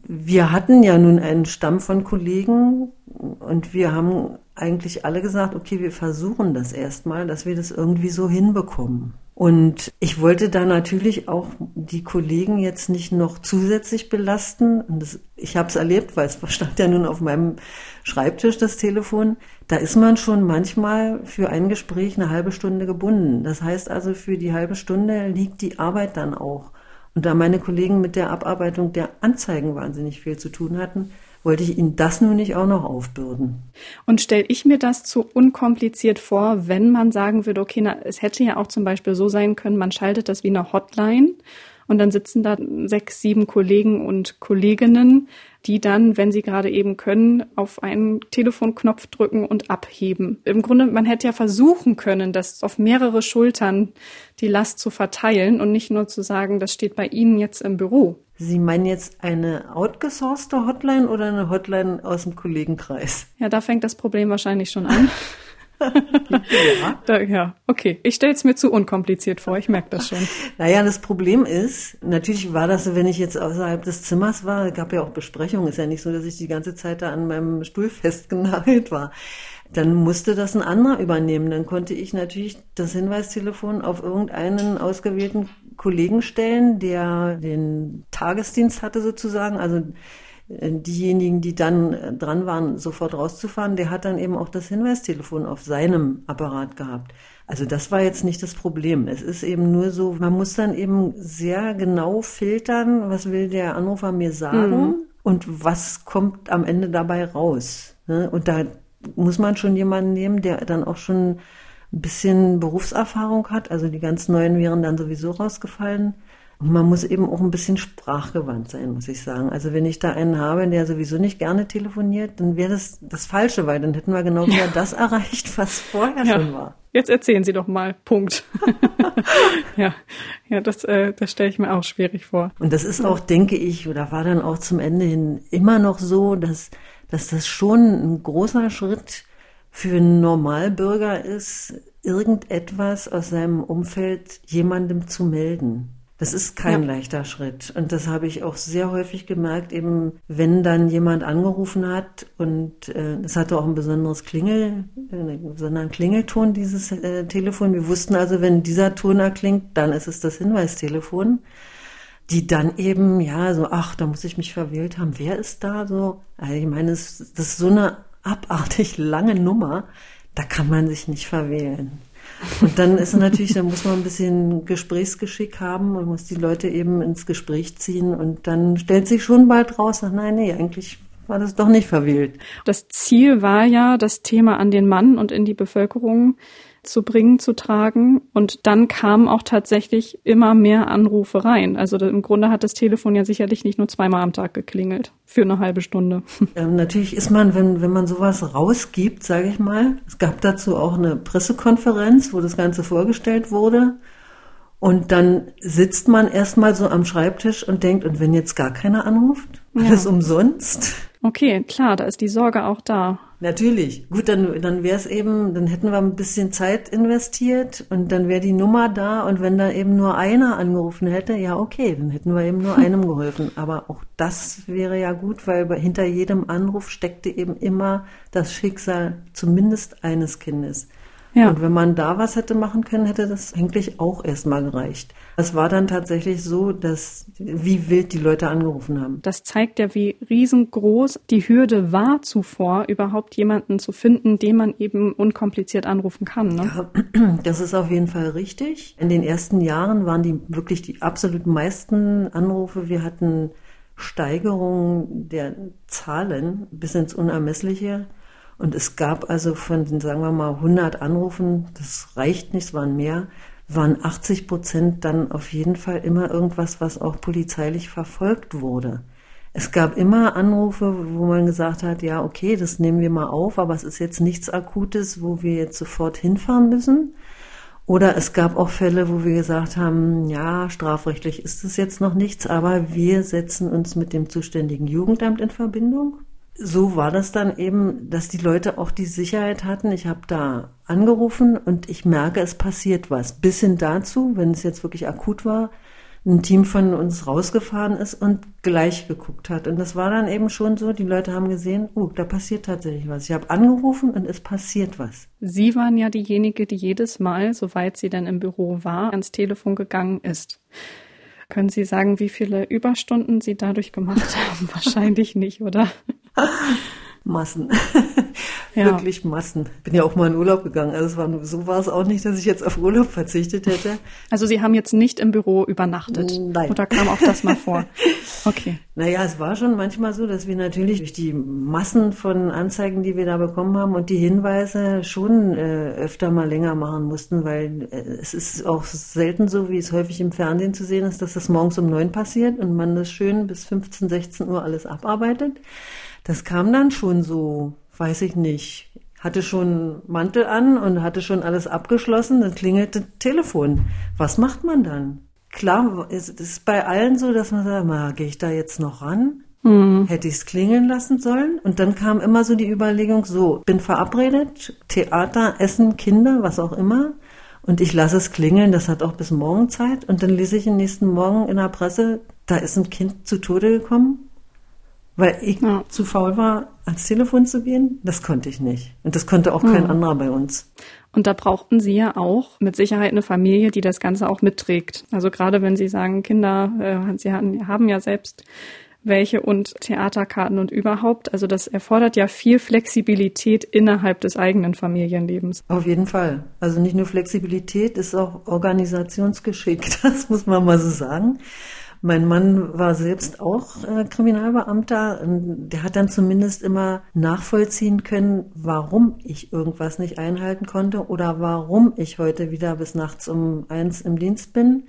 wir hatten ja nun einen Stamm von Kollegen und wir haben eigentlich alle gesagt, okay, wir versuchen das erstmal, dass wir das irgendwie so hinbekommen. Und ich wollte da natürlich auch die Kollegen jetzt nicht noch zusätzlich belasten. Und das, ich habe es erlebt, weil es stand ja nun auf meinem Schreibtisch das Telefon. Da ist man schon manchmal für ein Gespräch eine halbe Stunde gebunden. Das heißt also, für die halbe Stunde liegt die Arbeit dann auch. Und da meine Kollegen mit der Abarbeitung der Anzeigen wahnsinnig viel zu tun hatten, wollte ich Ihnen das nun nicht auch noch aufbürden. Und stelle ich mir das zu unkompliziert vor, wenn man sagen würde, okay, na, es hätte ja auch zum Beispiel so sein können, man schaltet das wie eine Hotline und dann sitzen da sechs, sieben Kollegen und Kolleginnen, die dann, wenn sie gerade eben können, auf einen Telefonknopf drücken und abheben. Im Grunde, man hätte ja versuchen können, das auf mehrere Schultern die Last zu verteilen und nicht nur zu sagen, das steht bei Ihnen jetzt im Büro. Sie meinen jetzt eine outgesourcete Hotline oder eine Hotline aus dem Kollegenkreis? Ja, da fängt das Problem wahrscheinlich schon an. ja. Da, ja, okay. Ich stelle es mir zu unkompliziert vor, ich merke das schon. Naja, das Problem ist, natürlich war das so, wenn ich jetzt außerhalb des Zimmers war, gab ja auch Besprechungen, ist ja nicht so, dass ich die ganze Zeit da an meinem Stuhl festgenagelt war. Dann musste das ein anderer übernehmen. Dann konnte ich natürlich das Hinweistelefon auf irgendeinen ausgewählten Kollegen stellen, der den Tagesdienst hatte sozusagen, also diejenigen, die dann äh, dran waren, sofort rauszufahren, der hat dann eben auch das Hinweistelefon auf seinem Apparat gehabt. Also das war jetzt nicht das Problem. Es ist eben nur so, man muss dann eben sehr genau filtern, was will der Anrufer mir sagen mhm. und was kommt am Ende dabei raus. Ne? Und da muss man schon jemanden nehmen, der dann auch schon ein bisschen Berufserfahrung hat. Also die ganz Neuen wären dann sowieso rausgefallen. Und man muss eben auch ein bisschen sprachgewandt sein, muss ich sagen. Also wenn ich da einen habe, der sowieso nicht gerne telefoniert, dann wäre das das Falsche, weil dann hätten wir genau wieder ja. das erreicht, was vorher ja. schon war. Jetzt erzählen Sie doch mal. Punkt. ja, ja, das, äh, das stelle ich mir auch schwierig vor. Und das ist auch, denke ich, oder war dann auch zum Ende hin immer noch so, dass, dass das schon ein großer Schritt für einen Normalbürger ist, irgendetwas aus seinem Umfeld jemandem zu melden. Das ist kein ja. leichter Schritt. Und das habe ich auch sehr häufig gemerkt, eben wenn dann jemand angerufen hat und äh, es hatte auch ein besonderes Klingel, äh, einen besonderen Klingelton, dieses äh, Telefon. Wir wussten also, wenn dieser Ton erklingt, dann ist es das Hinweistelefon. Die dann eben, ja, so, ach, da muss ich mich verwählt haben. Wer ist da so? Also ich meine, das, das ist so eine abartig lange Nummer, da kann man sich nicht verwählen. Und dann ist natürlich, da muss man ein bisschen Gesprächsgeschick haben und muss die Leute eben ins Gespräch ziehen und dann stellt sich schon bald raus, ach nein, nee, eigentlich war das doch nicht verwählt. Das Ziel war ja, das Thema an den Mann und in die Bevölkerung zu bringen, zu tragen. Und dann kamen auch tatsächlich immer mehr Anrufe rein. Also im Grunde hat das Telefon ja sicherlich nicht nur zweimal am Tag geklingelt für eine halbe Stunde. Ähm, natürlich ist man, wenn, wenn man sowas rausgibt, sage ich mal, es gab dazu auch eine Pressekonferenz, wo das Ganze vorgestellt wurde. Und dann sitzt man erstmal so am Schreibtisch und denkt, und wenn jetzt gar keiner anruft, alles ja. umsonst? Okay, klar, da ist die Sorge auch da. Natürlich. Gut, dann, dann wäre es eben, dann hätten wir ein bisschen Zeit investiert und dann wäre die Nummer da und wenn da eben nur einer angerufen hätte, ja okay, dann hätten wir eben nur einem geholfen. Aber auch das wäre ja gut, weil hinter jedem Anruf steckte eben immer das Schicksal zumindest eines Kindes. Ja. Und wenn man da was hätte machen können, hätte das eigentlich auch erstmal gereicht. Es war dann tatsächlich so, dass wie wild die Leute angerufen haben. Das zeigt ja, wie riesengroß die Hürde war zuvor, überhaupt jemanden zu finden, den man eben unkompliziert anrufen kann. Ne? Ja, das ist auf jeden Fall richtig. In den ersten Jahren waren die wirklich die absolut meisten Anrufe. Wir hatten Steigerungen der Zahlen bis ins Unermessliche. Und es gab also von den, sagen wir mal, 100 Anrufen, das reicht nicht, es waren mehr, waren 80 Prozent dann auf jeden Fall immer irgendwas, was auch polizeilich verfolgt wurde. Es gab immer Anrufe, wo man gesagt hat, ja, okay, das nehmen wir mal auf, aber es ist jetzt nichts Akutes, wo wir jetzt sofort hinfahren müssen. Oder es gab auch Fälle, wo wir gesagt haben, ja, strafrechtlich ist es jetzt noch nichts, aber wir setzen uns mit dem zuständigen Jugendamt in Verbindung so war das dann eben, dass die Leute auch die Sicherheit hatten. Ich habe da angerufen und ich merke, es passiert was. Bis hin dazu, wenn es jetzt wirklich akut war, ein Team von uns rausgefahren ist und gleich geguckt hat. Und das war dann eben schon so, die Leute haben gesehen, oh, da passiert tatsächlich was. Ich habe angerufen und es passiert was. Sie waren ja diejenige, die jedes Mal, soweit sie dann im Büro war, ans Telefon gegangen ist. Können Sie sagen, wie viele Überstunden Sie dadurch gemacht haben? Wahrscheinlich nicht, oder? Massen. Ja. Wirklich Massen. Bin ja auch mal in Urlaub gegangen. Also war, so war es auch nicht, dass ich jetzt auf Urlaub verzichtet hätte. Also Sie haben jetzt nicht im Büro übernachtet? Nein. Oder kam auch das mal vor? Okay. Naja, es war schon manchmal so, dass wir natürlich durch die Massen von Anzeigen, die wir da bekommen haben und die Hinweise schon äh, öfter mal länger machen mussten, weil äh, es ist auch selten so, wie es häufig im Fernsehen zu sehen ist, dass das morgens um neun passiert und man das schön bis 15, 16 Uhr alles abarbeitet. Das kam dann schon so, weiß ich nicht, hatte schon Mantel an und hatte schon alles abgeschlossen, dann klingelte Telefon. Was macht man dann? Klar, es ist bei allen so, dass man sagt, mal, gehe ich da jetzt noch ran? Mhm. Hätte ich es klingeln lassen sollen? Und dann kam immer so die Überlegung, so, bin verabredet, Theater, Essen, Kinder, was auch immer. Und ich lasse es klingeln, das hat auch bis morgen Zeit. Und dann lese ich am nächsten Morgen in der Presse, da ist ein Kind zu Tode gekommen weil ich ja. zu faul war, ans Telefon zu gehen. Das konnte ich nicht. Und das konnte auch kein anderer bei uns. Und da brauchten Sie ja auch mit Sicherheit eine Familie, die das Ganze auch mitträgt. Also gerade wenn Sie sagen, Kinder, äh, Sie haben ja selbst welche und Theaterkarten und überhaupt. Also das erfordert ja viel Flexibilität innerhalb des eigenen Familienlebens. Auf jeden Fall. Also nicht nur Flexibilität, ist auch Organisationsgeschick. Das muss man mal so sagen. Mein Mann war selbst auch äh, Kriminalbeamter. Und der hat dann zumindest immer nachvollziehen können, warum ich irgendwas nicht einhalten konnte oder warum ich heute wieder bis nachts um eins im Dienst bin.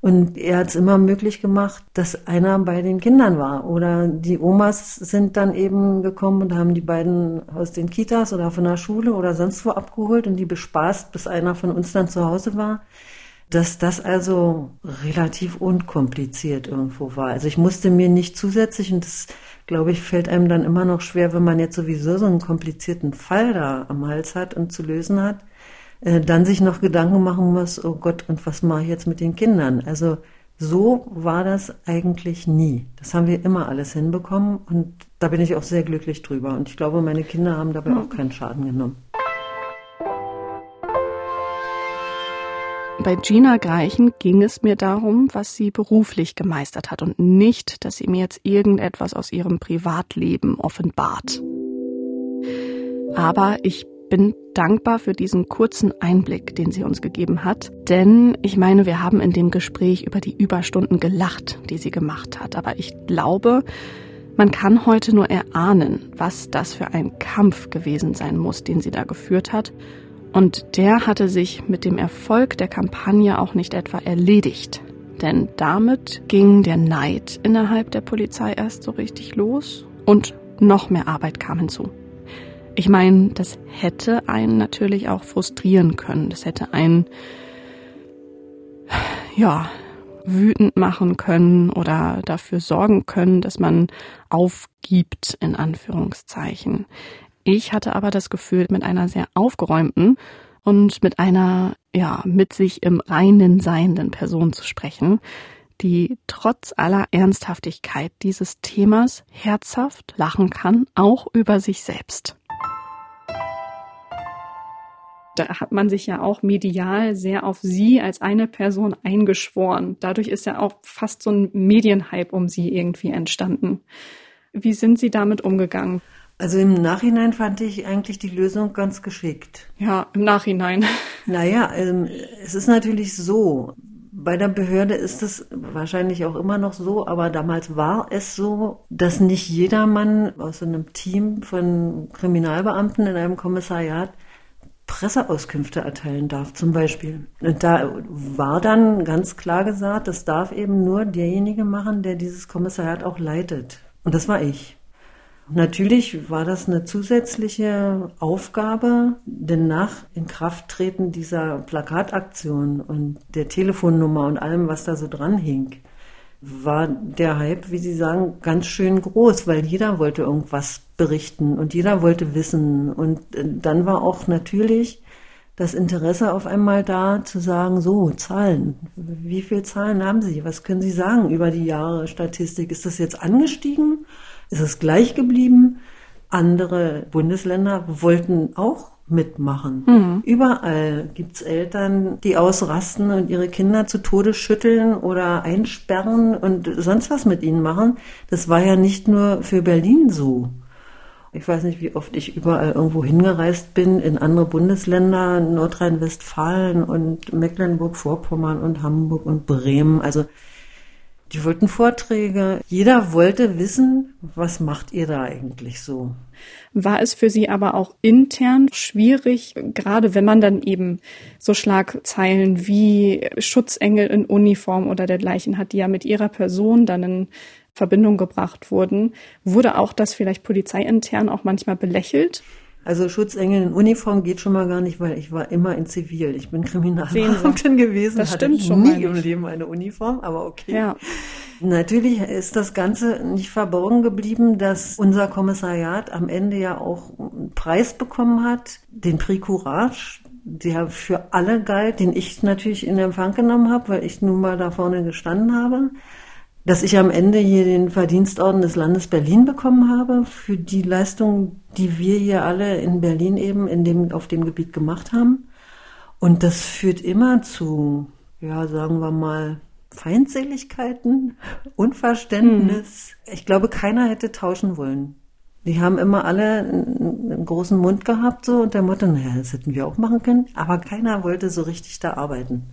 Und er hat es immer möglich gemacht, dass einer bei den Kindern war. Oder die Omas sind dann eben gekommen und haben die beiden aus den Kitas oder von der Schule oder sonst wo abgeholt und die bespaßt, bis einer von uns dann zu Hause war dass das also relativ unkompliziert irgendwo war. Also ich musste mir nicht zusätzlich, und das glaube ich, fällt einem dann immer noch schwer, wenn man jetzt sowieso so einen komplizierten Fall da am Hals hat und zu lösen hat, äh, dann sich noch Gedanken machen muss, oh Gott, und was mache ich jetzt mit den Kindern? Also so war das eigentlich nie. Das haben wir immer alles hinbekommen und da bin ich auch sehr glücklich drüber. Und ich glaube, meine Kinder haben dabei auch keinen Schaden genommen. Bei Gina Greichen ging es mir darum, was sie beruflich gemeistert hat und nicht, dass sie mir jetzt irgendetwas aus ihrem Privatleben offenbart. Aber ich bin dankbar für diesen kurzen Einblick, den sie uns gegeben hat. Denn ich meine, wir haben in dem Gespräch über die Überstunden gelacht, die sie gemacht hat. Aber ich glaube, man kann heute nur erahnen, was das für ein Kampf gewesen sein muss, den sie da geführt hat und der hatte sich mit dem Erfolg der Kampagne auch nicht etwa erledigt. Denn damit ging der Neid innerhalb der Polizei erst so richtig los und noch mehr Arbeit kam hinzu. Ich meine, das hätte einen natürlich auch frustrieren können. Das hätte einen, ja, wütend machen können oder dafür sorgen können, dass man aufgibt, in Anführungszeichen. Ich hatte aber das Gefühl, mit einer sehr aufgeräumten und mit einer, ja, mit sich im Reinen seienden Person zu sprechen, die trotz aller Ernsthaftigkeit dieses Themas herzhaft lachen kann, auch über sich selbst. Da hat man sich ja auch medial sehr auf sie als eine Person eingeschworen. Dadurch ist ja auch fast so ein Medienhype um sie irgendwie entstanden. Wie sind Sie damit umgegangen? Also im Nachhinein fand ich eigentlich die Lösung ganz geschickt. Ja, im Nachhinein. Naja, ähm, es ist natürlich so. Bei der Behörde ist es wahrscheinlich auch immer noch so, aber damals war es so, dass nicht jedermann aus einem Team von Kriminalbeamten in einem Kommissariat Presseauskünfte erteilen darf, zum Beispiel. Und da war dann ganz klar gesagt, das darf eben nur derjenige machen, der dieses Kommissariat auch leitet. Und das war ich. Natürlich war das eine zusätzliche Aufgabe, denn nach Inkrafttreten dieser Plakataktion und der Telefonnummer und allem, was da so dran hing, war der Hype, wie Sie sagen, ganz schön groß, weil jeder wollte irgendwas berichten und jeder wollte wissen. Und äh, dann war auch natürlich das Interesse auf einmal da, zu sagen, so, Zahlen. Wie viele Zahlen haben Sie? Was können Sie sagen über die Jahre Statistik? Ist das jetzt angestiegen? Ist es gleich geblieben? Andere Bundesländer wollten auch mitmachen. Mhm. Überall gibt's Eltern, die ausrasten und ihre Kinder zu Tode schütteln oder einsperren und sonst was mit ihnen machen. Das war ja nicht nur für Berlin so. Ich weiß nicht, wie oft ich überall irgendwo hingereist bin, in andere Bundesländer, Nordrhein-Westfalen und Mecklenburg-Vorpommern und Hamburg und Bremen. Also die wollten Vorträge. Jeder wollte wissen, was macht ihr da eigentlich so? War es für Sie aber auch intern schwierig, gerade wenn man dann eben so Schlagzeilen wie Schutzengel in Uniform oder dergleichen hat, die ja mit ihrer Person dann in Verbindung gebracht wurden, wurde auch das vielleicht polizeiintern auch manchmal belächelt? Also Schutzengel in Uniform geht schon mal gar nicht, weil ich war immer in Zivil. Ich bin Kriminalbeamtin gewesen, das hatte schon nie im Leben eine Uniform, aber okay. Ja. Natürlich ist das Ganze nicht verborgen geblieben, dass unser Kommissariat am Ende ja auch einen Preis bekommen hat, den Prix Courage, der für alle galt, den ich natürlich in Empfang genommen habe, weil ich nun mal da vorne gestanden habe dass ich am Ende hier den Verdienstorden des Landes Berlin bekommen habe für die Leistung, die wir hier alle in Berlin eben in dem, auf dem Gebiet gemacht haben. Und das führt immer zu, ja, sagen wir mal, Feindseligkeiten, Unverständnis. Hm. Ich glaube, keiner hätte tauschen wollen. Die haben immer alle einen, einen großen Mund gehabt, so, und der Motto, naja, das hätten wir auch machen können. Aber keiner wollte so richtig da arbeiten.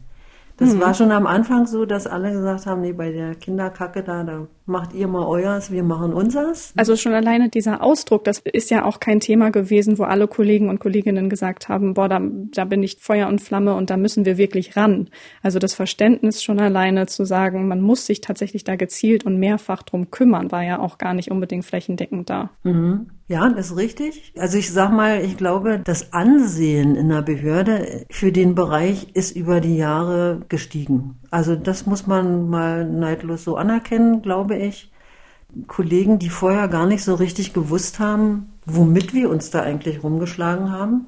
Das mhm. war schon am Anfang so, dass alle gesagt haben, nee, bei der Kinderkacke da, da macht ihr mal euers, wir machen unsers. Also schon alleine dieser Ausdruck, das ist ja auch kein Thema gewesen, wo alle Kollegen und Kolleginnen gesagt haben, boah, da, da bin ich Feuer und Flamme und da müssen wir wirklich ran. Also das Verständnis schon alleine zu sagen, man muss sich tatsächlich da gezielt und mehrfach drum kümmern, war ja auch gar nicht unbedingt flächendeckend da. Mhm. Ja, das ist richtig. Also ich sag mal, ich glaube, das Ansehen in der Behörde für den Bereich ist über die Jahre gestiegen. Also das muss man mal neidlos so anerkennen, glaube ich. Kollegen, die vorher gar nicht so richtig gewusst haben, womit wir uns da eigentlich rumgeschlagen haben,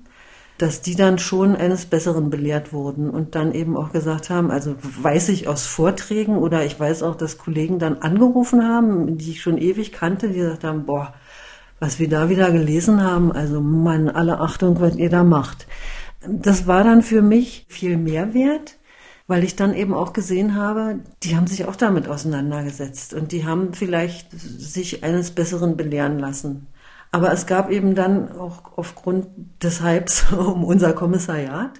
dass die dann schon eines Besseren belehrt wurden und dann eben auch gesagt haben, also weiß ich aus Vorträgen oder ich weiß auch, dass Kollegen dann angerufen haben, die ich schon ewig kannte, die gesagt haben, boah, was wir da wieder gelesen haben, also Mann, alle Achtung, was ihr da macht. Das war dann für mich viel mehr wert, weil ich dann eben auch gesehen habe, die haben sich auch damit auseinandergesetzt und die haben vielleicht sich eines Besseren belehren lassen. Aber es gab eben dann auch aufgrund des Hypes um unser Kommissariat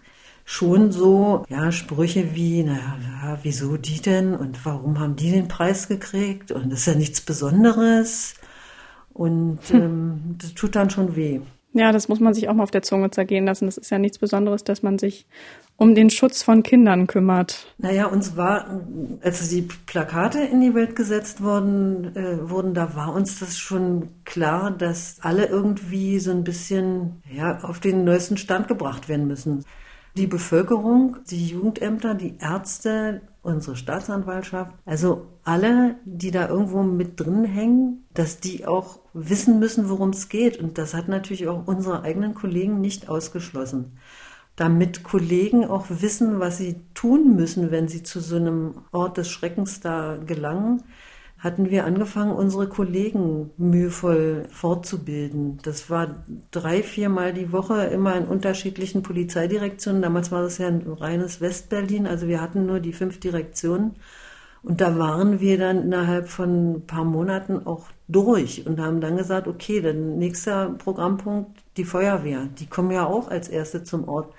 schon so, ja, Sprüche wie, naja, wieso die denn und warum haben die den Preis gekriegt und das ist ja nichts Besonderes und hm. ähm, das tut dann schon weh. Ja, das muss man sich auch mal auf der Zunge zergehen lassen. Das ist ja nichts Besonderes, dass man sich um den Schutz von Kindern kümmert. Naja, uns war, als die Plakate in die Welt gesetzt wurden, äh, wurden, da war uns das schon klar, dass alle irgendwie so ein bisschen ja, auf den neuesten Stand gebracht werden müssen. Die Bevölkerung, die Jugendämter, die Ärzte unsere Staatsanwaltschaft. Also alle, die da irgendwo mit drin hängen, dass die auch wissen müssen, worum es geht. Und das hat natürlich auch unsere eigenen Kollegen nicht ausgeschlossen. Damit Kollegen auch wissen, was sie tun müssen, wenn sie zu so einem Ort des Schreckens da gelangen, hatten wir angefangen, unsere Kollegen mühevoll fortzubilden. Das war drei, viermal die Woche, immer in unterschiedlichen Polizeidirektionen. Damals war das ja ein reines Westberlin, also wir hatten nur die fünf Direktionen. Und da waren wir dann innerhalb von ein paar Monaten auch durch und haben dann gesagt, okay, dann nächster Programmpunkt, die Feuerwehr. Die kommen ja auch als Erste zum Ort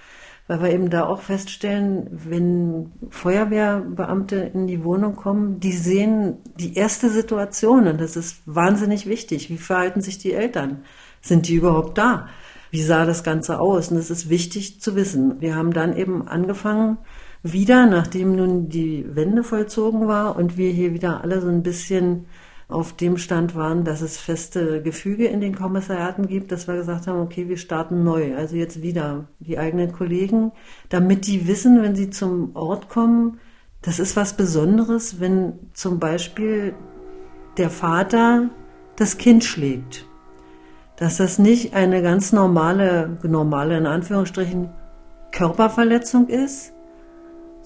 weil wir eben da auch feststellen, wenn Feuerwehrbeamte in die Wohnung kommen, die sehen die erste Situation und das ist wahnsinnig wichtig. Wie verhalten sich die Eltern? Sind die überhaupt da? Wie sah das Ganze aus? Und das ist wichtig zu wissen. Wir haben dann eben angefangen, wieder, nachdem nun die Wende vollzogen war und wir hier wieder alle so ein bisschen auf dem Stand waren, dass es feste Gefüge in den Kommissariaten gibt, dass wir gesagt haben, okay, wir starten neu. Also jetzt wieder die eigenen Kollegen, damit die wissen, wenn sie zum Ort kommen, das ist was Besonderes, wenn zum Beispiel der Vater das Kind schlägt. Dass das nicht eine ganz normale, normale in Anführungsstrichen Körperverletzung ist,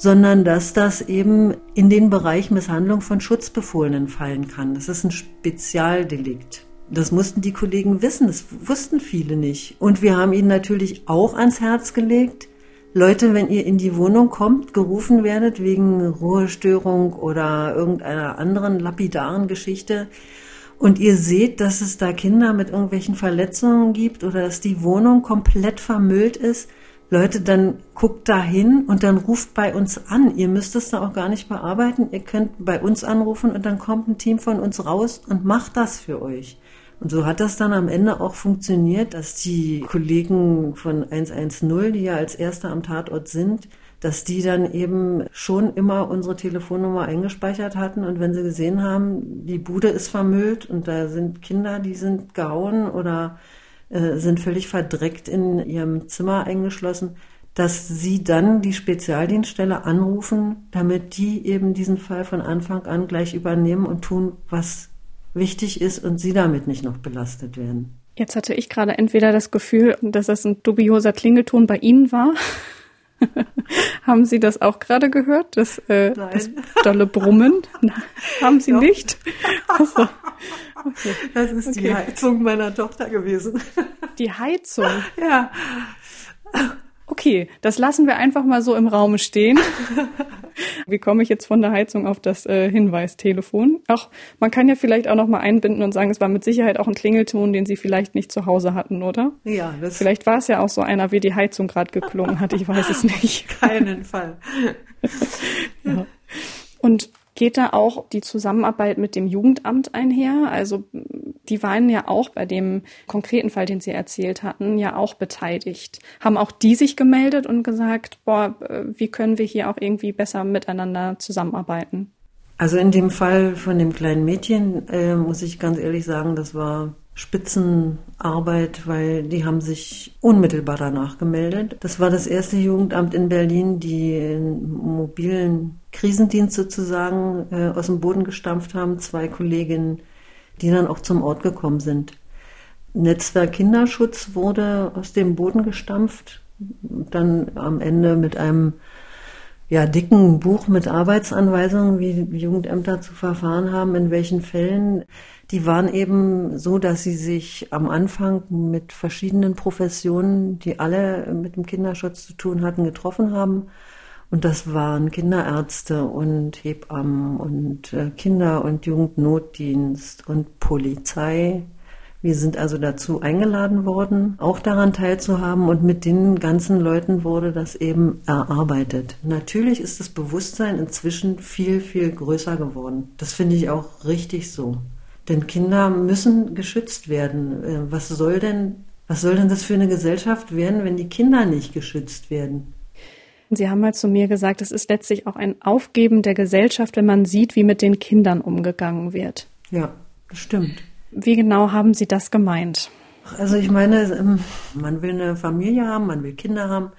sondern dass das eben in den Bereich Misshandlung von Schutzbefohlenen fallen kann. Das ist ein Spezialdelikt. Das mussten die Kollegen wissen, das wussten viele nicht. Und wir haben ihnen natürlich auch ans Herz gelegt, Leute, wenn ihr in die Wohnung kommt, gerufen werdet wegen Ruhestörung oder irgendeiner anderen lapidaren Geschichte und ihr seht, dass es da Kinder mit irgendwelchen Verletzungen gibt oder dass die Wohnung komplett vermüllt ist, Leute, dann guckt da hin und dann ruft bei uns an. Ihr müsst es da auch gar nicht bearbeiten. Ihr könnt bei uns anrufen und dann kommt ein Team von uns raus und macht das für euch. Und so hat das dann am Ende auch funktioniert, dass die Kollegen von 110, die ja als Erste am Tatort sind, dass die dann eben schon immer unsere Telefonnummer eingespeichert hatten und wenn sie gesehen haben, die Bude ist vermüllt und da sind Kinder, die sind gehauen oder äh, sind völlig verdreckt in ihrem Zimmer eingeschlossen, dass sie dann die Spezialdienststelle anrufen, damit die eben diesen Fall von Anfang an gleich übernehmen und tun, was wichtig ist und sie damit nicht noch belastet werden. Jetzt hatte ich gerade entweder das Gefühl, dass das ein dubioser Klingelton bei Ihnen war. Haben Sie das auch gerade gehört? Das, äh, das dolle Brummen? Haben Sie nicht? Also, Okay. Das ist okay. die Heizung meiner Tochter gewesen. Die Heizung? Ja. Okay, das lassen wir einfach mal so im Raum stehen. Wie komme ich jetzt von der Heizung auf das äh, Hinweistelefon? Ach, man kann ja vielleicht auch noch mal einbinden und sagen, es war mit Sicherheit auch ein Klingelton, den Sie vielleicht nicht zu Hause hatten, oder? Ja. Das vielleicht war es ja auch so einer, wie die Heizung gerade geklungen hat. Ich weiß es nicht. Keinen Fall. ja. Und geht da auch die Zusammenarbeit mit dem Jugendamt einher? Also die waren ja auch bei dem konkreten Fall, den Sie erzählt hatten, ja auch beteiligt. Haben auch die sich gemeldet und gesagt, boah, äh, wie können wir hier auch irgendwie besser miteinander zusammenarbeiten? Also in dem Fall von dem kleinen Mädchen äh, muss ich ganz ehrlich sagen, das war Spitzenarbeit, weil die haben sich unmittelbar danach gemeldet. Das war das erste Jugendamt in Berlin, die mobilen Krisendienst sozusagen äh, aus dem Boden gestampft haben. Zwei Kolleginnen, die dann auch zum Ort gekommen sind. Netzwerk Kinderschutz wurde aus dem Boden gestampft, dann am Ende mit einem ja, dicken Buch mit Arbeitsanweisungen, wie Jugendämter zu verfahren haben, in welchen Fällen. Die waren eben so, dass sie sich am Anfang mit verschiedenen Professionen, die alle mit dem Kinderschutz zu tun hatten, getroffen haben. Und das waren Kinderärzte und Hebammen und äh, Kinder- und Jugendnotdienst und Polizei, wir sind also dazu eingeladen worden, auch daran teilzuhaben und mit den ganzen Leuten wurde das eben erarbeitet. Natürlich ist das Bewusstsein inzwischen viel, viel größer geworden. Das finde ich auch richtig so. Denn Kinder müssen geschützt werden. Äh, was soll denn, was soll denn das für eine Gesellschaft werden, wenn die Kinder nicht geschützt werden? Sie haben mal zu mir gesagt, es ist letztlich auch ein Aufgeben der Gesellschaft, wenn man sieht, wie mit den Kindern umgegangen wird. Ja, das stimmt. Wie genau haben Sie das gemeint? Also ich meine, ähm, man will eine Familie haben, man will Kinder haben,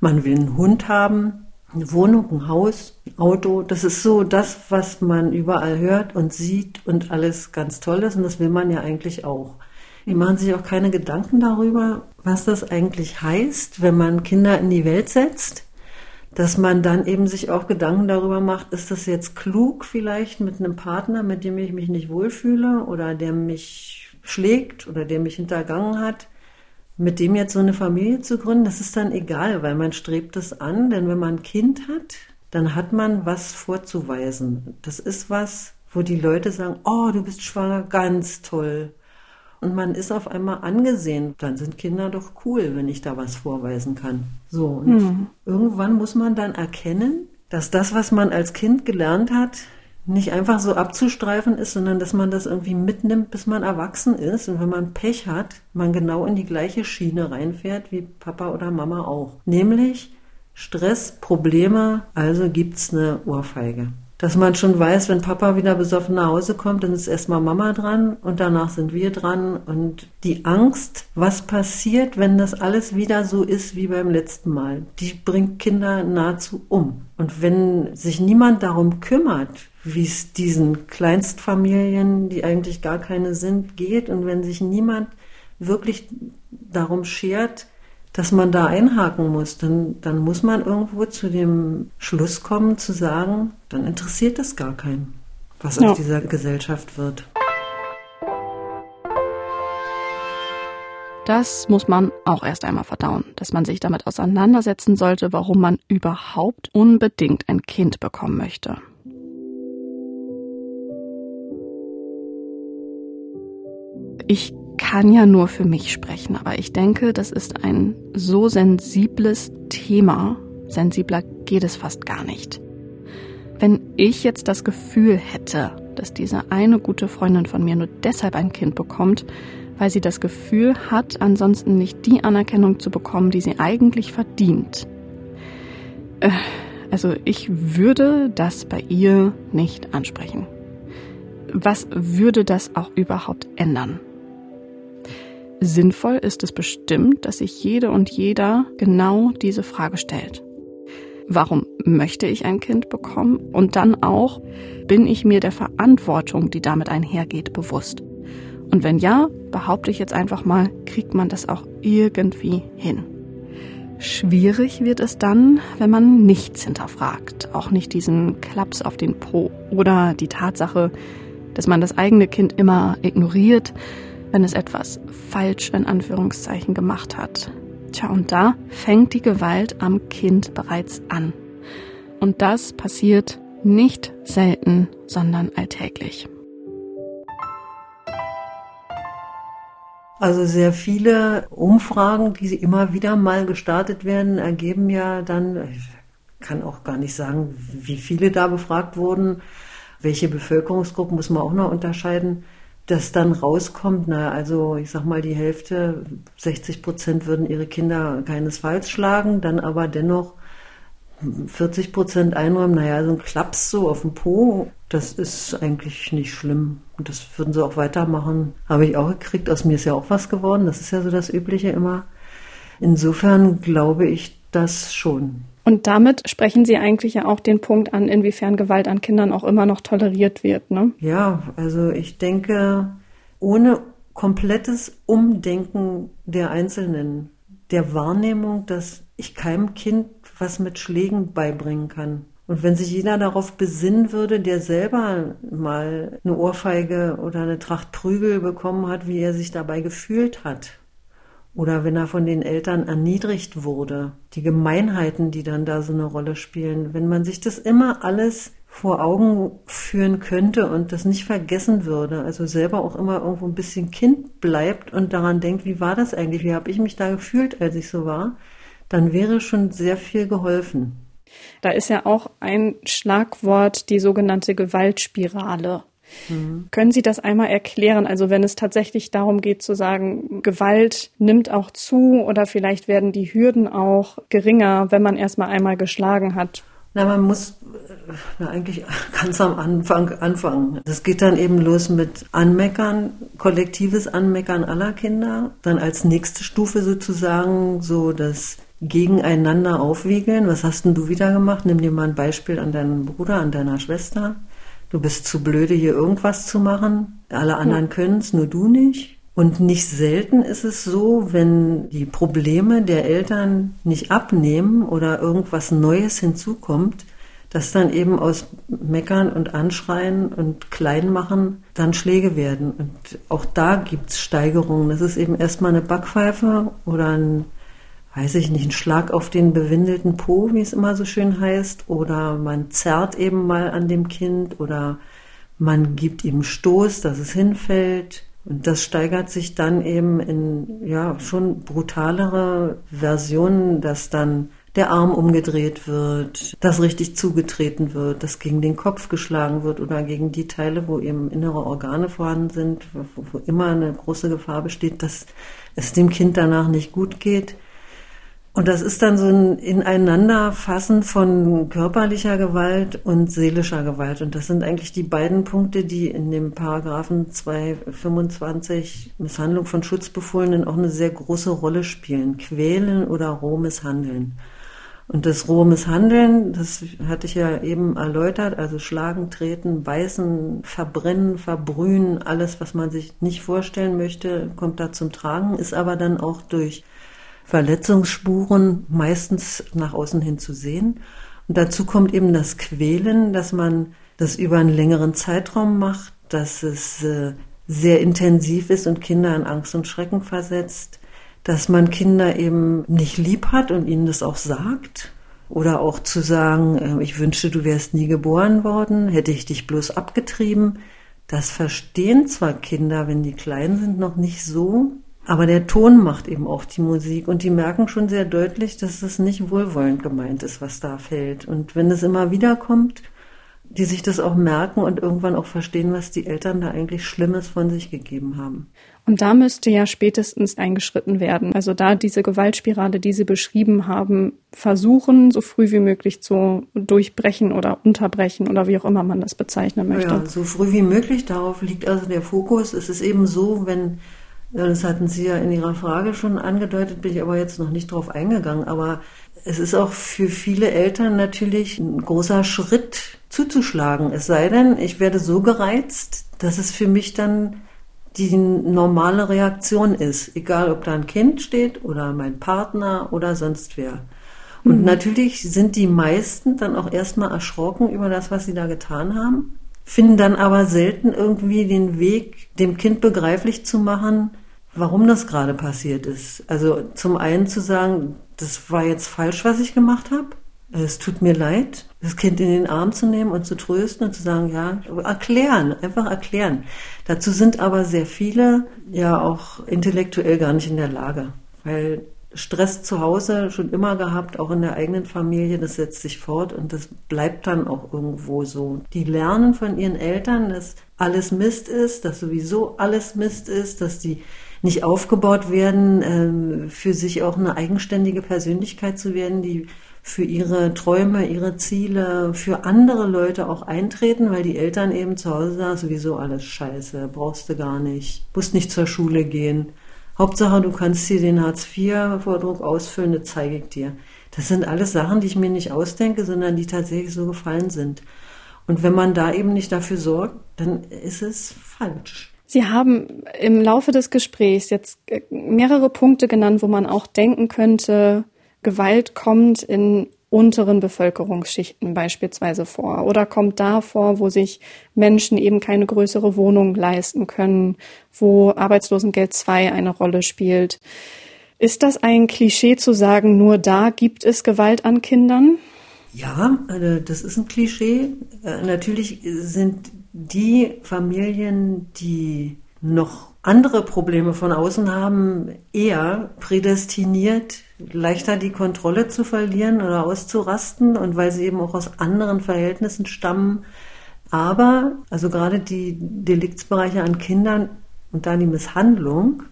man will einen Hund haben. Eine Wohnung, ein Haus, ein Auto, das ist so das, was man überall hört und sieht und alles ganz toll ist und das will man ja eigentlich auch. Die machen sich auch keine Gedanken darüber, was das eigentlich heißt, wenn man Kinder in die Welt setzt dass man dann eben sich auch Gedanken darüber macht, ist das jetzt klug vielleicht mit einem Partner, mit dem ich mich nicht wohlfühle oder der mich schlägt oder der mich hintergangen hat, mit dem jetzt so eine Familie zu gründen, das ist dann egal, weil man strebt es an, denn wenn man ein Kind hat, dann hat man was vorzuweisen. Das ist was, wo die Leute sagen, oh, du bist schwanger, ganz toll und man ist auf einmal angesehen. Dann sind Kinder doch cool, wenn ich da was vorweisen kann. So, und hm. irgendwann muss man dann erkennen, dass das, was man als Kind gelernt hat, nicht einfach so abzustreifen ist, sondern dass man das irgendwie mitnimmt, bis man erwachsen ist. Und wenn man Pech hat, man genau in die gleiche Schiene reinfährt wie Papa oder Mama auch. Nämlich Stress, Probleme, also gibt's eine Ohrfeige dass man schon weiß, wenn Papa wieder besoffen nach Hause kommt, dann ist erstmal Mama dran und danach sind wir dran. Und die Angst, was passiert, wenn das alles wieder so ist wie beim letzten Mal, die bringt Kinder nahezu um. Und wenn sich niemand darum kümmert, wie es diesen Kleinstfamilien, die eigentlich gar keine sind, geht und wenn sich niemand wirklich darum schert, dass man da einhaken muss, dann, dann muss man irgendwo zu dem Schluss kommen, zu sagen, dann interessiert es gar keinen, was ja. aus dieser Gesellschaft wird. Das muss man auch erst einmal verdauen, dass man sich damit auseinandersetzen sollte, warum man überhaupt unbedingt ein Kind bekommen möchte. Ich kann ja nur für mich sprechen, aber ich denke, das ist ein so sensibles Thema. Sensibler geht es fast gar nicht. Wenn ich jetzt das Gefühl hätte, dass diese eine gute Freundin von mir nur deshalb ein Kind bekommt, weil sie das Gefühl hat, ansonsten nicht die Anerkennung zu bekommen, die sie eigentlich verdient. Äh, also ich würde das bei ihr nicht ansprechen. Was würde das auch überhaupt ändern? Sinnvoll ist es bestimmt, dass sich jede und jeder genau diese Frage stellt. Warum möchte ich ein Kind bekommen? Und dann auch, bin ich mir der Verantwortung, die damit einhergeht, bewusst? Und wenn ja, behaupte ich jetzt einfach mal, kriegt man das auch irgendwie hin. Schwierig wird es dann, wenn man nichts hinterfragt, auch nicht diesen Klaps auf den Po oder die Tatsache, dass man das eigene Kind immer ignoriert wenn es etwas falsch in Anführungszeichen gemacht hat. Tja, und da fängt die Gewalt am Kind bereits an. Und das passiert nicht selten, sondern alltäglich. Also sehr viele Umfragen, die immer wieder mal gestartet werden, ergeben ja dann, ich kann auch gar nicht sagen, wie viele da befragt wurden, welche Bevölkerungsgruppen muss man auch noch unterscheiden, dass dann rauskommt, na, also ich sag mal, die Hälfte, 60 Prozent würden ihre Kinder keinesfalls schlagen, dann aber dennoch 40 Prozent einräumen, naja, so ein Klaps so auf dem Po, das ist eigentlich nicht schlimm. Und das würden sie auch weitermachen. Habe ich auch gekriegt, aus mir ist ja auch was geworden, das ist ja so das Übliche immer. Insofern glaube ich das schon. Und damit sprechen Sie eigentlich ja auch den Punkt an, inwiefern Gewalt an Kindern auch immer noch toleriert wird. Ne? Ja, also ich denke, ohne komplettes Umdenken der Einzelnen, der Wahrnehmung, dass ich keinem Kind was mit Schlägen beibringen kann. Und wenn sich jeder darauf besinnen würde, der selber mal eine Ohrfeige oder eine Tracht Prügel bekommen hat, wie er sich dabei gefühlt hat, oder wenn er von den Eltern erniedrigt wurde, die Gemeinheiten, die dann da so eine Rolle spielen, wenn man sich das immer alles vor Augen führen könnte und das nicht vergessen würde, also selber auch immer irgendwo ein bisschen Kind bleibt und daran denkt, wie war das eigentlich, wie habe ich mich da gefühlt, als ich so war, dann wäre schon sehr viel geholfen. Da ist ja auch ein Schlagwort die sogenannte Gewaltspirale. Mhm. Können Sie das einmal erklären? Also wenn es tatsächlich darum geht zu sagen, Gewalt nimmt auch zu oder vielleicht werden die Hürden auch geringer, wenn man erstmal einmal geschlagen hat. Na, man muss na, eigentlich ganz am Anfang anfangen. Das geht dann eben los mit Anmeckern, kollektives Anmeckern aller Kinder. Dann als nächste Stufe sozusagen so das gegeneinander aufwiegeln. Was hast denn du wieder gemacht? Nimm dir mal ein Beispiel an deinen Bruder, an deiner Schwester. Du bist zu blöde, hier irgendwas zu machen. Alle anderen können es, nur du nicht. Und nicht selten ist es so, wenn die Probleme der Eltern nicht abnehmen oder irgendwas Neues hinzukommt, dass dann eben aus Meckern und Anschreien und Kleinmachen dann Schläge werden. Und auch da gibt's Steigerungen. Das ist eben erstmal eine Backpfeife oder ein, weiß ich nicht, ein Schlag auf den bewindelten Po, wie es immer so schön heißt, oder man zerrt eben mal an dem Kind oder man gibt ihm Stoß, dass es hinfällt und das steigert sich dann eben in ja schon brutalere Versionen, dass dann der Arm umgedreht wird, dass richtig zugetreten wird, dass gegen den Kopf geschlagen wird oder gegen die Teile, wo eben innere Organe vorhanden sind, wo, wo immer eine große Gefahr besteht, dass es dem Kind danach nicht gut geht. Und das ist dann so ein Ineinanderfassen von körperlicher Gewalt und seelischer Gewalt. Und das sind eigentlich die beiden Punkte, die in dem Paragraphen 225 Misshandlung von Schutzbefohlenen auch eine sehr große Rolle spielen. Quälen oder roh misshandeln. Und das rohe Misshandeln, das hatte ich ja eben erläutert, also schlagen, treten, beißen, verbrennen, verbrühen, alles, was man sich nicht vorstellen möchte, kommt da zum Tragen, ist aber dann auch durch Verletzungsspuren meistens nach außen hin zu sehen. Und dazu kommt eben das Quälen, dass man das über einen längeren Zeitraum macht, dass es äh, sehr intensiv ist und Kinder in Angst und Schrecken versetzt, dass man Kinder eben nicht lieb hat und ihnen das auch sagt. Oder auch zu sagen, äh, ich wünschte, du wärst nie geboren worden, hätte ich dich bloß abgetrieben. Das verstehen zwar Kinder, wenn die klein sind, noch nicht so, aber der Ton macht eben auch die Musik und die merken schon sehr deutlich, dass es nicht wohlwollend gemeint ist, was da fällt. Und wenn es immer wieder kommt, die sich das auch merken und irgendwann auch verstehen, was die Eltern da eigentlich Schlimmes von sich gegeben haben. Und da müsste ja spätestens eingeschritten werden. Also da diese Gewaltspirale, die Sie beschrieben haben, versuchen, so früh wie möglich zu durchbrechen oder unterbrechen oder wie auch immer man das bezeichnen möchte. Ja, so früh wie möglich. Darauf liegt also der Fokus. Es ist eben so, wenn das hatten Sie ja in Ihrer Frage schon angedeutet, bin ich aber jetzt noch nicht drauf eingegangen. Aber es ist auch für viele Eltern natürlich ein großer Schritt zuzuschlagen. Es sei denn, ich werde so gereizt, dass es für mich dann die normale Reaktion ist. Egal, ob da ein Kind steht oder mein Partner oder sonst wer. Und mhm. natürlich sind die meisten dann auch erstmal erschrocken über das, was sie da getan haben, finden dann aber selten irgendwie den Weg, dem Kind begreiflich zu machen, warum das gerade passiert ist. Also zum einen zu sagen, das war jetzt falsch, was ich gemacht habe. Es tut mir leid, das Kind in den Arm zu nehmen und zu trösten und zu sagen, ja, erklären, einfach erklären. Dazu sind aber sehr viele ja auch intellektuell gar nicht in der Lage, weil Stress zu Hause schon immer gehabt, auch in der eigenen Familie, das setzt sich fort und das bleibt dann auch irgendwo so. Die lernen von ihren Eltern, dass alles Mist ist, dass sowieso alles Mist ist, dass die nicht aufgebaut werden, ähm, für sich auch eine eigenständige Persönlichkeit zu werden, die für ihre Träume, ihre Ziele, für andere Leute auch eintreten, weil die Eltern eben zu Hause sagen, sowieso alles scheiße, brauchst du gar nicht, musst nicht zur Schule gehen. Hauptsache, du kannst hier den Hartz-IV-Vordruck ausfüllen, das zeige ich dir. Das sind alles Sachen, die ich mir nicht ausdenke, sondern die tatsächlich so gefallen sind. Und wenn man da eben nicht dafür sorgt, dann ist es falsch. Sie haben im Laufe des Gesprächs jetzt äh, mehrere Punkte genannt, wo man auch denken könnte, Gewalt kommt in unteren Bevölkerungsschichten beispielsweise vor oder kommt da vor, wo sich Menschen eben keine größere Wohnung leisten können, wo Arbeitslosengeld 2 eine Rolle spielt. Ist das ein Klischee zu sagen, nur da gibt es Gewalt an Kindern? Ja, also das ist ein Klischee. Äh, natürlich sind die Familien, die noch andere Probleme von außen haben, eher prädestiniert, leichter die Kontrolle zu verlieren oder auszurasten und weil sie eben auch aus anderen Verhältnissen stammen. Aber, also gerade die Deliktsbereiche an Kindern und dann die Misshandlung,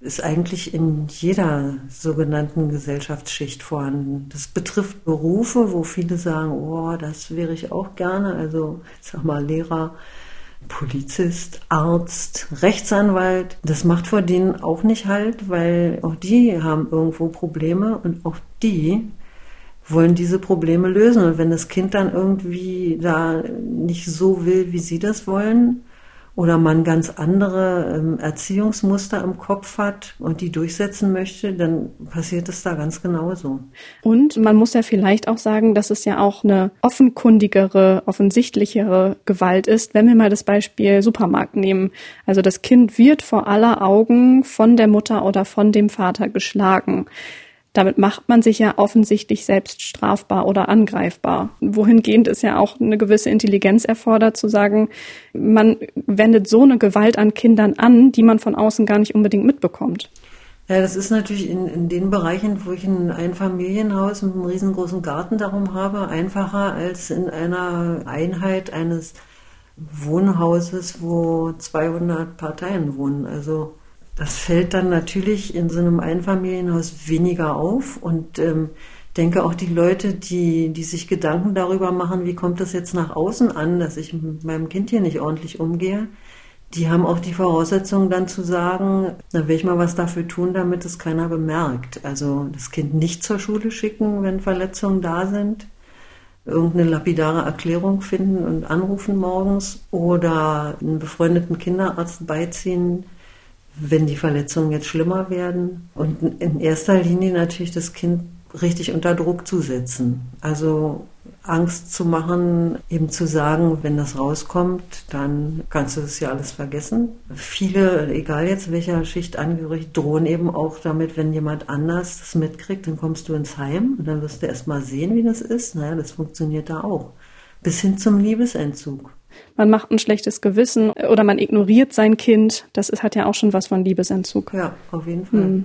ist eigentlich in jeder sogenannten Gesellschaftsschicht vorhanden. Das betrifft Berufe, wo viele sagen, oh, das wäre ich auch gerne. Also, ich sag mal, Lehrer, Polizist, Arzt, Rechtsanwalt. Das macht vor denen auch nicht halt, weil auch die haben irgendwo Probleme und auch die wollen diese Probleme lösen. Und wenn das Kind dann irgendwie da nicht so will, wie sie das wollen, oder man ganz andere ähm, Erziehungsmuster im Kopf hat und die durchsetzen möchte, dann passiert es da ganz genauso. Und man muss ja vielleicht auch sagen, dass es ja auch eine offenkundigere, offensichtlichere Gewalt ist, wenn wir mal das Beispiel Supermarkt nehmen. Also das Kind wird vor aller Augen von der Mutter oder von dem Vater geschlagen. Damit macht man sich ja offensichtlich selbst strafbar oder angreifbar. Wohingehend ist ja auch eine gewisse Intelligenz erfordert, zu sagen, man wendet so eine Gewalt an Kindern an, die man von außen gar nicht unbedingt mitbekommt. Ja, das ist natürlich in, in den Bereichen, wo ich ein Einfamilienhaus mit einem riesengroßen Garten darum habe, einfacher als in einer Einheit eines Wohnhauses, wo 200 Parteien wohnen. Also das fällt dann natürlich in so einem Einfamilienhaus weniger auf und ähm, denke auch die Leute, die, die sich Gedanken darüber machen, wie kommt das jetzt nach außen an, dass ich mit meinem Kind hier nicht ordentlich umgehe, die haben auch die Voraussetzung dann zu sagen, da will ich mal was dafür tun, damit es keiner bemerkt. Also das Kind nicht zur Schule schicken, wenn Verletzungen da sind, irgendeine lapidare Erklärung finden und anrufen morgens oder einen befreundeten Kinderarzt beiziehen, wenn die Verletzungen jetzt schlimmer werden. Und in erster Linie natürlich das Kind richtig unter Druck zu setzen. Also Angst zu machen, eben zu sagen, wenn das rauskommt, dann kannst du das ja alles vergessen. Viele, egal jetzt welcher Schicht angehörig, drohen eben auch damit, wenn jemand anders das mitkriegt, dann kommst du ins Heim und dann wirst du erst mal sehen, wie das ist. Naja, das funktioniert da auch. Bis hin zum Liebesentzug man macht ein schlechtes Gewissen oder man ignoriert sein Kind. Das ist, hat ja auch schon was von Liebesentzug. Ja, auf jeden Fall. Hm.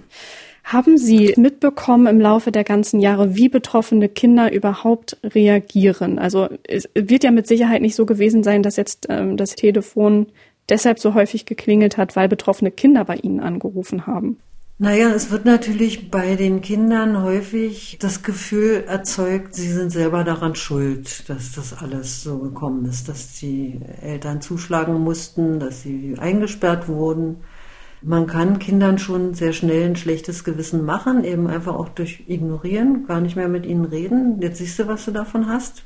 Haben Sie mitbekommen im Laufe der ganzen Jahre, wie betroffene Kinder überhaupt reagieren? Also es wird ja mit Sicherheit nicht so gewesen sein, dass jetzt ähm, das Telefon deshalb so häufig geklingelt hat, weil betroffene Kinder bei Ihnen angerufen haben. Naja, es wird natürlich bei den Kindern häufig das Gefühl erzeugt, sie sind selber daran schuld, dass das alles so gekommen ist, dass die Eltern zuschlagen mussten, dass sie eingesperrt wurden. Man kann Kindern schon sehr schnell ein schlechtes Gewissen machen, eben einfach auch durch Ignorieren, gar nicht mehr mit ihnen reden. Jetzt siehst du, was du davon hast.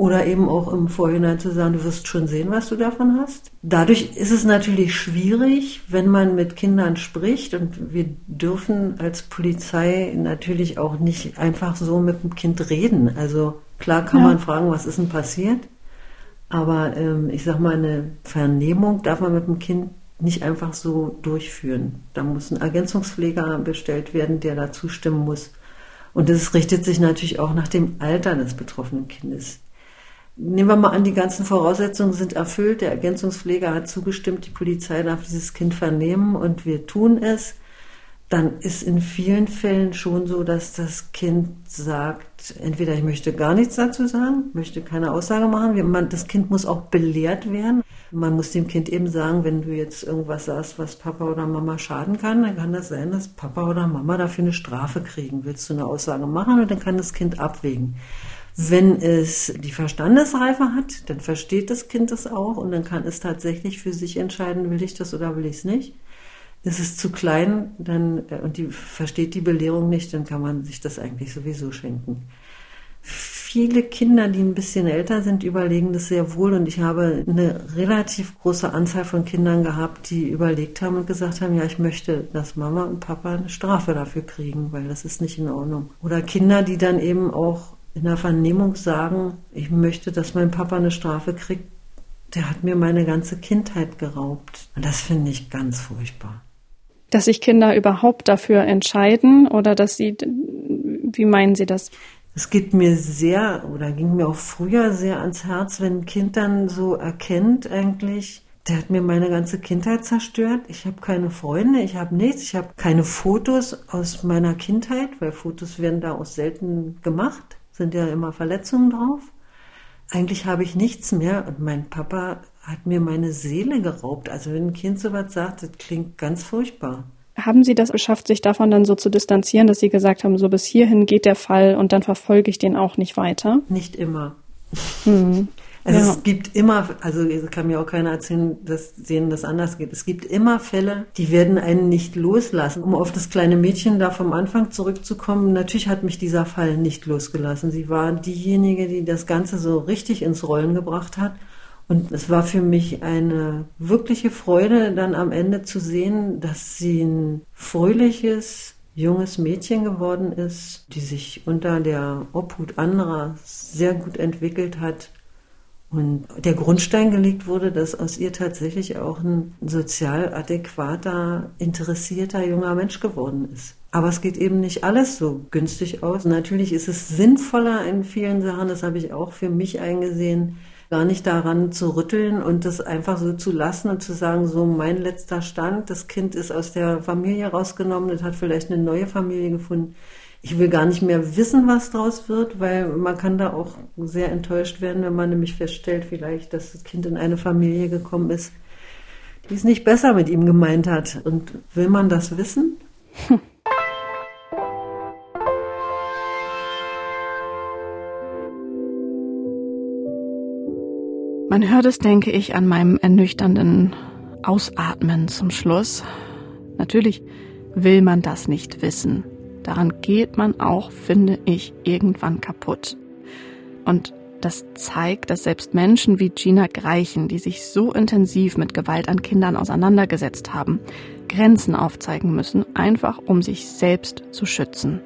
Oder eben auch im Vorhinein zu sagen, du wirst schon sehen, was du davon hast. Dadurch ist es natürlich schwierig, wenn man mit Kindern spricht und wir dürfen als Polizei natürlich auch nicht einfach so mit dem Kind reden. Also klar kann ja. man fragen, was ist denn passiert? Aber ähm, ich sag mal, eine Vernehmung darf man mit dem Kind nicht einfach so durchführen. Da muss ein Ergänzungspfleger bestellt werden, der da zustimmen muss. Und das richtet sich natürlich auch nach dem Alter des betroffenen Kindes. Nehmen wir mal an, die ganzen Voraussetzungen sind erfüllt. Der Ergänzungspfleger hat zugestimmt, die Polizei darf dieses Kind vernehmen und wir tun es. Dann ist in vielen Fällen schon so, dass das Kind sagt, entweder ich möchte gar nichts dazu sagen, möchte keine Aussage machen. Das Kind muss auch belehrt werden. Man muss dem Kind eben sagen, wenn du jetzt irgendwas sagst, was Papa oder Mama schaden kann, dann kann das sein, dass Papa oder Mama dafür eine Strafe kriegen. Willst du eine Aussage machen und dann kann das Kind abwägen. Wenn es die Verstandesreife hat, dann versteht das Kind das auch und dann kann es tatsächlich für sich entscheiden, will ich das oder will ich es nicht. Ist es zu klein dann, äh, und die versteht die Belehrung nicht, dann kann man sich das eigentlich sowieso schenken. Viele Kinder, die ein bisschen älter sind, überlegen das sehr wohl und ich habe eine relativ große Anzahl von Kindern gehabt, die überlegt haben und gesagt haben, ja, ich möchte, dass Mama und Papa eine Strafe dafür kriegen, weil das ist nicht in Ordnung. Oder Kinder, die dann eben auch in der Vernehmung sagen, ich möchte, dass mein Papa eine Strafe kriegt, der hat mir meine ganze Kindheit geraubt. Und das finde ich ganz furchtbar. Dass sich Kinder überhaupt dafür entscheiden oder dass sie, wie meinen Sie das? Es geht mir sehr oder ging mir auch früher sehr ans Herz, wenn ein Kind dann so erkennt eigentlich, der hat mir meine ganze Kindheit zerstört. Ich habe keine Freunde, ich habe nichts, ich habe keine Fotos aus meiner Kindheit, weil Fotos werden da auch selten gemacht sind ja immer Verletzungen drauf. Eigentlich habe ich nichts mehr und mein Papa hat mir meine Seele geraubt. Also wenn ein Kind so was sagt, das klingt ganz furchtbar. Haben Sie das geschafft, sich davon dann so zu distanzieren, dass Sie gesagt haben, so bis hierhin geht der Fall und dann verfolge ich den auch nicht weiter? Nicht immer. Hm. Also ja. es gibt immer, also kann mir auch keiner erzählen, dass denen das anders geht. Es gibt immer Fälle, die werden einen nicht loslassen. Um auf das kleine Mädchen da vom Anfang zurückzukommen, natürlich hat mich dieser Fall nicht losgelassen. Sie war diejenige, die das Ganze so richtig ins Rollen gebracht hat. Und es war für mich eine wirkliche Freude, dann am Ende zu sehen, dass sie ein fröhliches, junges Mädchen geworden ist, die sich unter der Obhut anderer sehr gut entwickelt hat und der Grundstein gelegt wurde, dass aus ihr tatsächlich auch ein sozial adäquater, interessierter junger Mensch geworden ist. Aber es geht eben nicht alles so günstig aus. Natürlich ist es sinnvoller in vielen Sachen, das habe ich auch für mich eingesehen, gar nicht daran zu rütteln und das einfach so zu lassen und zu sagen, so mein letzter Stand, das Kind ist aus der Familie rausgenommen, das hat vielleicht eine neue Familie gefunden ich will gar nicht mehr wissen, was draus wird, weil man kann da auch sehr enttäuscht werden, wenn man nämlich feststellt, vielleicht, dass das Kind in eine Familie gekommen ist, die es nicht besser mit ihm gemeint hat. Und will man das wissen? Man hört es, denke ich, an meinem ernüchternden Ausatmen zum Schluss. Natürlich will man das nicht wissen. Daran geht man auch, finde ich, irgendwann kaputt. Und das zeigt, dass selbst Menschen wie Gina Greichen, die sich so intensiv mit Gewalt an Kindern auseinandergesetzt haben, Grenzen aufzeigen müssen, einfach um sich selbst zu schützen.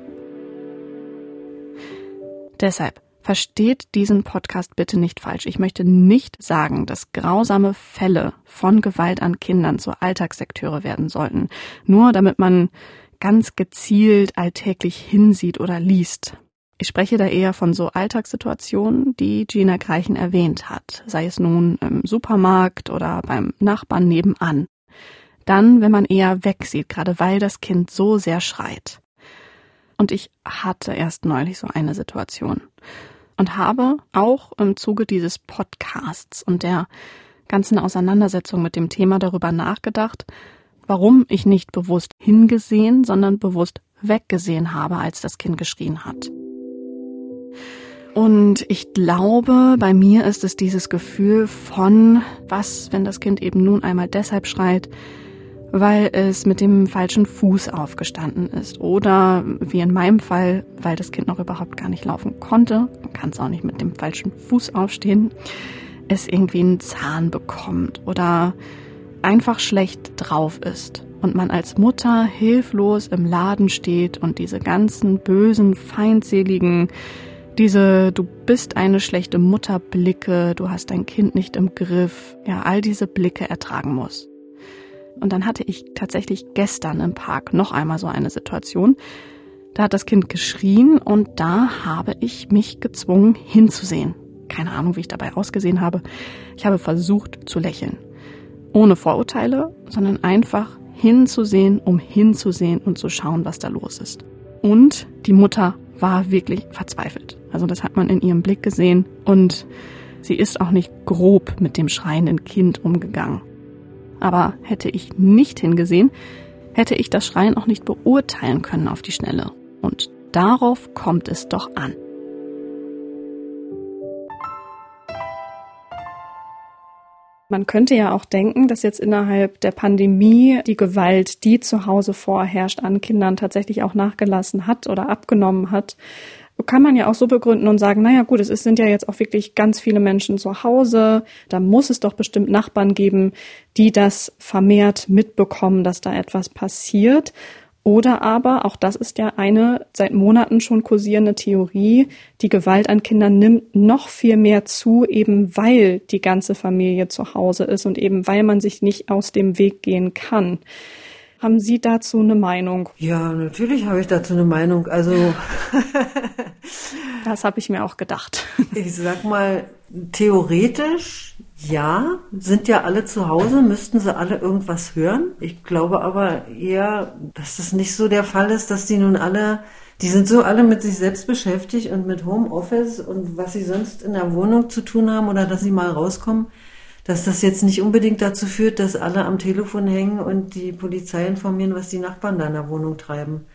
Deshalb versteht diesen Podcast bitte nicht falsch. Ich möchte nicht sagen, dass grausame Fälle von Gewalt an Kindern zur Alltagssektöre werden sollten, nur damit man ganz gezielt alltäglich hinsieht oder liest. Ich spreche da eher von so Alltagssituationen, die Gina Greichen erwähnt hat, sei es nun im Supermarkt oder beim Nachbarn nebenan. Dann, wenn man eher wegsieht, gerade weil das Kind so sehr schreit. Und ich hatte erst neulich so eine Situation und habe auch im Zuge dieses Podcasts und der ganzen Auseinandersetzung mit dem Thema darüber nachgedacht, warum ich nicht bewusst hingesehen, sondern bewusst weggesehen habe, als das Kind geschrien hat. Und ich glaube, bei mir ist es dieses Gefühl von, was, wenn das Kind eben nun einmal deshalb schreit, weil es mit dem falschen Fuß aufgestanden ist. Oder wie in meinem Fall, weil das Kind noch überhaupt gar nicht laufen konnte, kann es auch nicht mit dem falschen Fuß aufstehen, es irgendwie einen Zahn bekommt oder einfach schlecht drauf ist und man als Mutter hilflos im Laden steht und diese ganzen bösen, feindseligen, diese du bist eine schlechte Mutter Blicke, du hast dein Kind nicht im Griff, ja, all diese Blicke ertragen muss. Und dann hatte ich tatsächlich gestern im Park noch einmal so eine Situation. Da hat das Kind geschrien und da habe ich mich gezwungen hinzusehen. Keine Ahnung, wie ich dabei ausgesehen habe. Ich habe versucht zu lächeln ohne Vorurteile, sondern einfach hinzusehen, um hinzusehen und zu schauen, was da los ist. Und die Mutter war wirklich verzweifelt. Also das hat man in ihrem Blick gesehen und sie ist auch nicht grob mit dem schreienden Kind umgegangen. Aber hätte ich nicht hingesehen, hätte ich das Schreien auch nicht beurteilen können auf die Schnelle. Und darauf kommt es doch an. Man könnte ja auch denken, dass jetzt innerhalb der Pandemie die Gewalt, die zu Hause vorherrscht, an Kindern tatsächlich auch nachgelassen hat oder abgenommen hat. Kann man ja auch so begründen und sagen, naja gut, es sind ja jetzt auch wirklich ganz viele Menschen zu Hause, da muss es doch bestimmt Nachbarn geben, die das vermehrt mitbekommen, dass da etwas passiert. Oder aber, auch das ist ja eine seit Monaten schon kursierende Theorie, die Gewalt an Kindern nimmt noch viel mehr zu, eben weil die ganze Familie zu Hause ist und eben weil man sich nicht aus dem Weg gehen kann. Haben Sie dazu eine Meinung? Ja, natürlich habe ich dazu eine Meinung. Also das habe ich mir auch gedacht. Ich sag mal, theoretisch ja, sind ja alle zu Hause, müssten sie alle irgendwas hören. Ich glaube aber eher, dass das nicht so der Fall ist, dass die nun alle, die sind so alle mit sich selbst beschäftigt und mit Homeoffice und was sie sonst in der Wohnung zu tun haben oder dass sie mal rauskommen, dass das jetzt nicht unbedingt dazu führt, dass alle am Telefon hängen und die Polizei informieren, was die Nachbarn in der Wohnung treiben.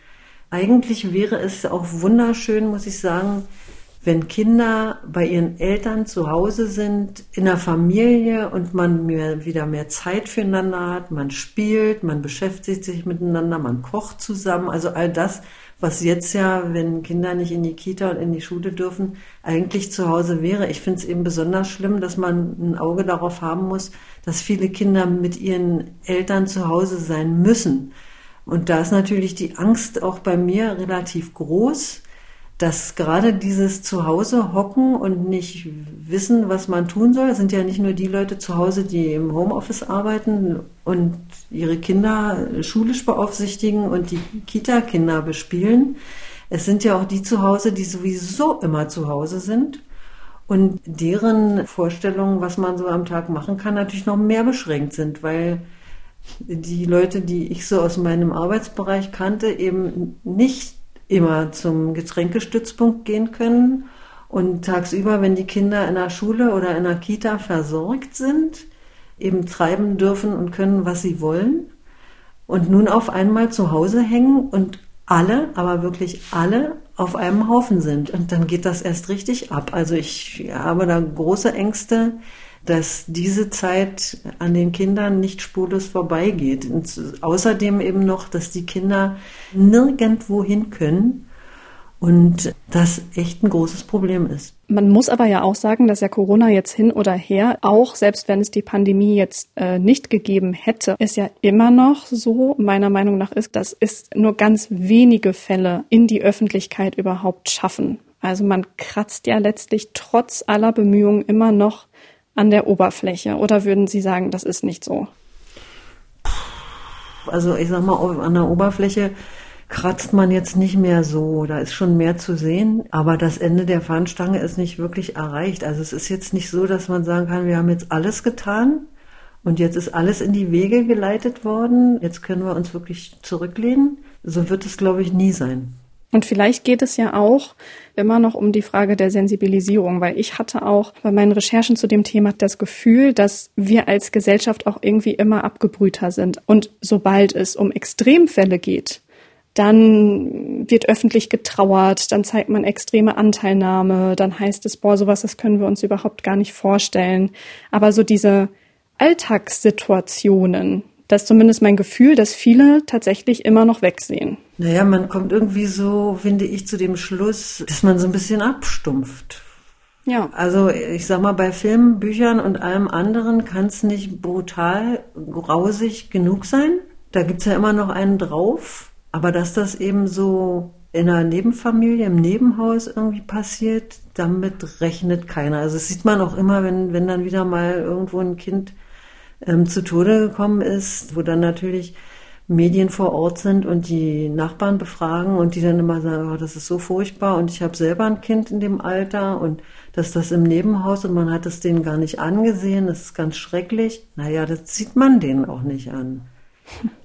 Eigentlich wäre es auch wunderschön, muss ich sagen, wenn Kinder bei ihren Eltern zu Hause sind, in der Familie und man mehr, wieder mehr Zeit füreinander hat, man spielt, man beschäftigt sich miteinander, man kocht zusammen, also all das, was jetzt ja, wenn Kinder nicht in die Kita und in die Schule dürfen, eigentlich zu Hause wäre. Ich finde es eben besonders schlimm, dass man ein Auge darauf haben muss, dass viele Kinder mit ihren Eltern zu Hause sein müssen. Und da ist natürlich die Angst auch bei mir relativ groß, dass gerade dieses Zuhause hocken und nicht wissen, was man tun soll, sind ja nicht nur die Leute zu Hause, die im Homeoffice arbeiten und ihre Kinder schulisch beaufsichtigen und die Kita-Kinder bespielen. Es sind ja auch die zu Hause, die sowieso immer zu Hause sind und deren Vorstellungen, was man so am Tag machen kann, natürlich noch mehr beschränkt sind, weil die Leute, die ich so aus meinem Arbeitsbereich kannte, eben nicht immer zum Getränkestützpunkt gehen können und tagsüber, wenn die Kinder in der Schule oder in der Kita versorgt sind, eben treiben dürfen und können, was sie wollen. Und nun auf einmal zu Hause hängen und alle, aber wirklich alle auf einem Haufen sind. Und dann geht das erst richtig ab. Also ich habe da große Ängste, dass diese Zeit an den Kindern nicht spurlos vorbeigeht. Und außerdem eben noch, dass die Kinder nirgendwo hin können und das echt ein großes Problem ist. Man muss aber ja auch sagen, dass ja Corona jetzt hin oder her, auch selbst wenn es die Pandemie jetzt äh, nicht gegeben hätte, ist ja immer noch so, meiner Meinung nach ist, dass es nur ganz wenige Fälle in die Öffentlichkeit überhaupt schaffen. Also man kratzt ja letztlich trotz aller Bemühungen immer noch an der Oberfläche? Oder würden Sie sagen, das ist nicht so? Also ich sag mal, an der Oberfläche kratzt man jetzt nicht mehr so. Da ist schon mehr zu sehen. Aber das Ende der Fahnenstange ist nicht wirklich erreicht. Also es ist jetzt nicht so, dass man sagen kann, wir haben jetzt alles getan. Und jetzt ist alles in die Wege geleitet worden. Jetzt können wir uns wirklich zurücklehnen. So wird es, glaube ich, nie sein. Und vielleicht geht es ja auch immer noch um die Frage der Sensibilisierung, weil ich hatte auch bei meinen Recherchen zu dem Thema das Gefühl, dass wir als Gesellschaft auch irgendwie immer abgebrühter sind. Und sobald es um Extremfälle geht, dann wird öffentlich getrauert, dann zeigt man extreme Anteilnahme, dann heißt es, boah, sowas, das können wir uns überhaupt gar nicht vorstellen. Aber so diese Alltagssituationen, das ist zumindest mein Gefühl, dass viele tatsächlich immer noch wegsehen. Naja, man kommt irgendwie so, finde ich, zu dem Schluss, dass man so ein bisschen abstumpft. Ja. Also ich sag mal, bei Filmen, Büchern und allem anderen kann es nicht brutal grausig genug sein. Da gibt's ja immer noch einen drauf. Aber dass das eben so in einer Nebenfamilie, im Nebenhaus irgendwie passiert, damit rechnet keiner. Also das sieht man auch immer, wenn, wenn dann wieder mal irgendwo ein Kind ähm, zu Tode gekommen ist, wo dann natürlich Medien vor Ort sind und die Nachbarn befragen und die dann immer sagen, oh, das ist so furchtbar und ich habe selber ein Kind in dem Alter und dass das im Nebenhaus und man hat es denen gar nicht angesehen, das ist ganz schrecklich. Naja, das sieht man denen auch nicht an.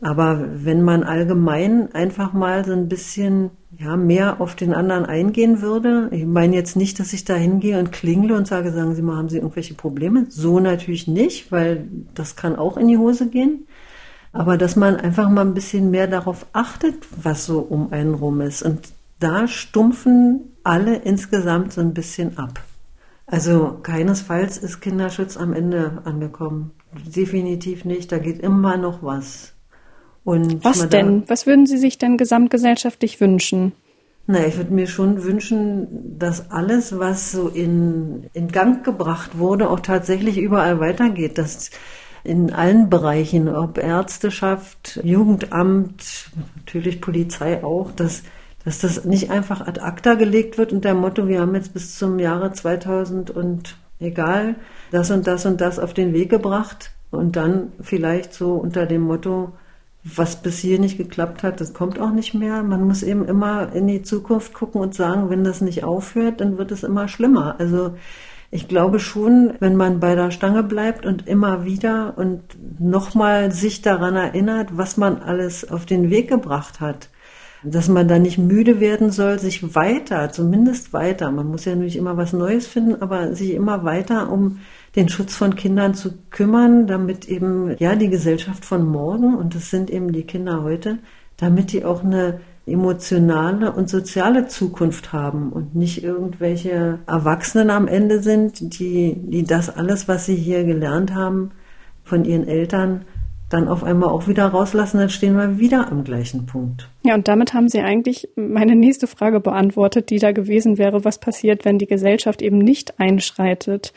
Aber wenn man allgemein einfach mal so ein bisschen ja, mehr auf den anderen eingehen würde, ich meine jetzt nicht, dass ich da hingehe und klingle und sage, sagen Sie mal, haben Sie irgendwelche Probleme? So natürlich nicht, weil das kann auch in die Hose gehen. Aber dass man einfach mal ein bisschen mehr darauf achtet, was so um einen rum ist. Und da stumpfen alle insgesamt so ein bisschen ab. Also keinesfalls ist Kinderschutz am Ende angekommen. Definitiv nicht. Da geht immer noch was. Und Was denn? Was würden Sie sich denn gesamtgesellschaftlich wünschen? Na, ich würde mir schon wünschen, dass alles, was so in, in Gang gebracht wurde, auch tatsächlich überall weitergeht. Dass in allen Bereichen, ob Ärzteschaft, Jugendamt, natürlich Polizei auch, dass, dass das nicht einfach ad acta gelegt wird unter dem Motto, wir haben jetzt bis zum Jahre 2000 und egal, das und das und das auf den Weg gebracht und dann vielleicht so unter dem Motto, was bis hier nicht geklappt hat, das kommt auch nicht mehr. Man muss eben immer in die Zukunft gucken und sagen, wenn das nicht aufhört, dann wird es immer schlimmer. Also ich glaube schon, wenn man bei der Stange bleibt und immer wieder und nochmal sich daran erinnert, was man alles auf den Weg gebracht hat, dass man da nicht müde werden soll, sich weiter, zumindest weiter, man muss ja nicht immer was Neues finden, aber sich immer weiter um den Schutz von Kindern zu kümmern, damit eben, ja, die Gesellschaft von morgen, und das sind eben die Kinder heute, damit die auch eine emotionale und soziale Zukunft haben und nicht irgendwelche Erwachsenen am Ende sind, die, die das alles, was sie hier gelernt haben von ihren Eltern, dann auf einmal auch wieder rauslassen, dann stehen wir wieder am gleichen Punkt. Ja, und damit haben Sie eigentlich meine nächste Frage beantwortet, die da gewesen wäre, was passiert, wenn die Gesellschaft eben nicht einschreitet?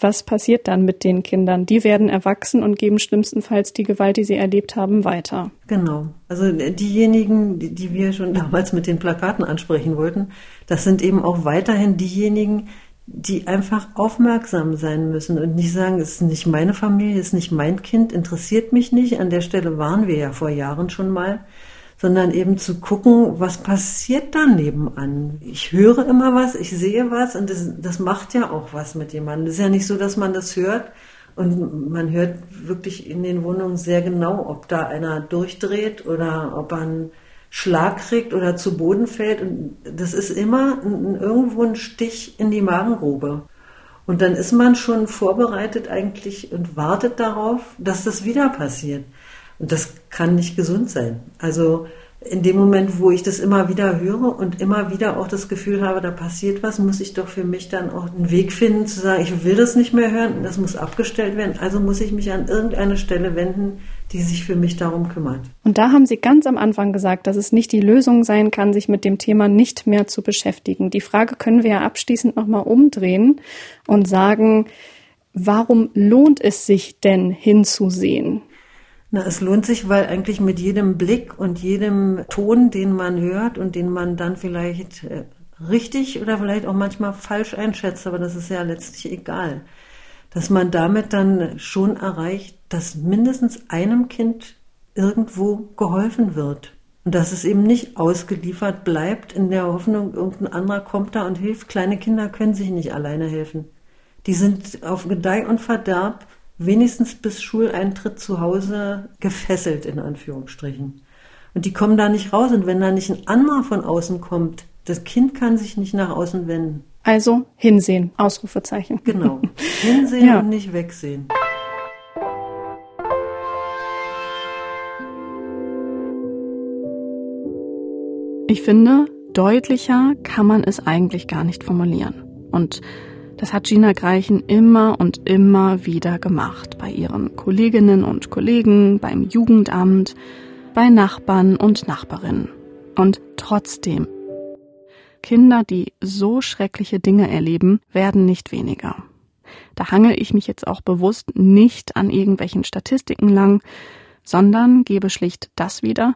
Was passiert dann mit den Kindern? Die werden erwachsen und geben schlimmstenfalls die Gewalt, die sie erlebt haben, weiter. Genau. Also diejenigen, die, die wir schon damals mit den Plakaten ansprechen wollten, das sind eben auch weiterhin diejenigen, die einfach aufmerksam sein müssen und nicht sagen, es ist nicht meine Familie, es ist nicht mein Kind, interessiert mich nicht. An der Stelle waren wir ja vor Jahren schon mal, sondern eben zu gucken, was passiert da nebenan. Ich höre immer was, ich sehe was und das, das macht ja auch was mit jemandem. Es ist ja nicht so, dass man das hört und man hört wirklich in den Wohnungen sehr genau, ob da einer durchdreht oder ob er einen Schlag kriegt oder zu Boden fällt. Und das ist immer ein, irgendwo ein Stich in die Magengrube. Und dann ist man schon vorbereitet eigentlich und wartet darauf, dass das wieder passiert. Und das kann nicht gesund sein. Also in dem Moment, wo ich das immer wieder höre und immer wieder auch das Gefühl habe, da passiert was, muss ich doch für mich dann auch einen Weg finden, zu sagen, ich will das nicht mehr hören, das muss abgestellt werden, also muss ich mich an irgendeine Stelle wenden, die sich für mich darum kümmert. Und da haben Sie ganz am Anfang gesagt, dass es nicht die Lösung sein kann, sich mit dem Thema nicht mehr zu beschäftigen. Die Frage können wir ja abschließend nochmal umdrehen und sagen, warum lohnt es sich denn hinzusehen? Na, es lohnt sich, weil eigentlich mit jedem Blick und jedem Ton, den man hört und den man dann vielleicht äh, richtig oder vielleicht auch manchmal falsch einschätzt, aber das ist ja letztlich egal, dass man damit dann schon erreicht, dass mindestens einem Kind irgendwo geholfen wird. Und dass es eben nicht ausgeliefert bleibt in der Hoffnung, irgendein anderer kommt da und hilft. Kleine Kinder können sich nicht alleine helfen. Die sind auf Gedeih und Verderb wenigstens bis Schuleintritt zu Hause gefesselt, in Anführungsstrichen. Und die kommen da nicht raus. Und wenn da nicht ein anderer von außen kommt, das Kind kann sich nicht nach außen wenden. Also hinsehen, Ausrufezeichen. Genau. Hinsehen ja. und nicht wegsehen. Ich finde, deutlicher kann man es eigentlich gar nicht formulieren. Und das hat Gina Greichen immer und immer wieder gemacht. Bei ihren Kolleginnen und Kollegen, beim Jugendamt, bei Nachbarn und Nachbarinnen. Und trotzdem, Kinder, die so schreckliche Dinge erleben, werden nicht weniger. Da hangel ich mich jetzt auch bewusst nicht an irgendwelchen Statistiken lang, sondern gebe schlicht das wieder,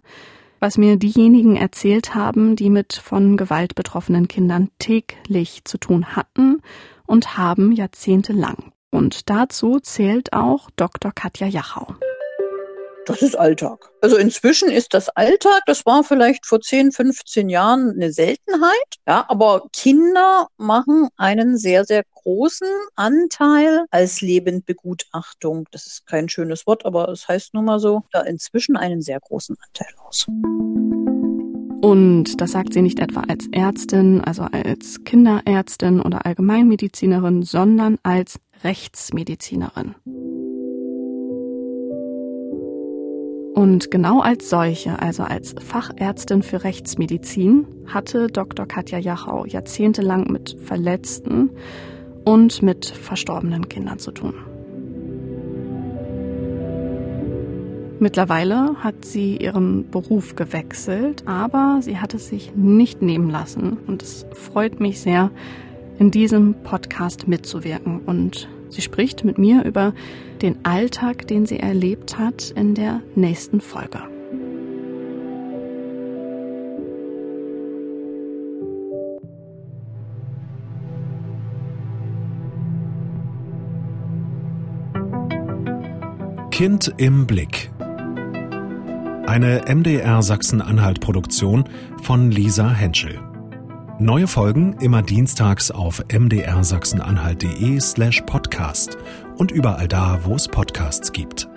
was mir diejenigen erzählt haben, die mit von Gewalt betroffenen Kindern täglich zu tun hatten und haben jahrzehntelang. Und dazu zählt auch Dr. Katja Jachau. Das ist Alltag. Also inzwischen ist das Alltag. Das war vielleicht vor 10, 15 Jahren eine Seltenheit. Ja, aber Kinder machen einen sehr, sehr großen Anteil als Lebendbegutachtung. Das ist kein schönes Wort, aber es heißt nun mal so, da inzwischen einen sehr großen Anteil aus. Und das sagt sie nicht etwa als Ärztin, also als Kinderärztin oder Allgemeinmedizinerin, sondern als Rechtsmedizinerin. Und genau als solche, also als Fachärztin für Rechtsmedizin, hatte Dr. Katja Jachau jahrzehntelang mit verletzten und mit verstorbenen Kindern zu tun. Mittlerweile hat sie ihren Beruf gewechselt, aber sie hat es sich nicht nehmen lassen. Und es freut mich sehr, in diesem Podcast mitzuwirken. Und sie spricht mit mir über den Alltag, den sie erlebt hat, in der nächsten Folge. Kind im Blick eine MDR Sachsen-Anhalt-Produktion von Lisa Henschel. Neue Folgen immer dienstags auf mdrsachsen-anhalt.de slash podcast und überall da, wo es Podcasts gibt.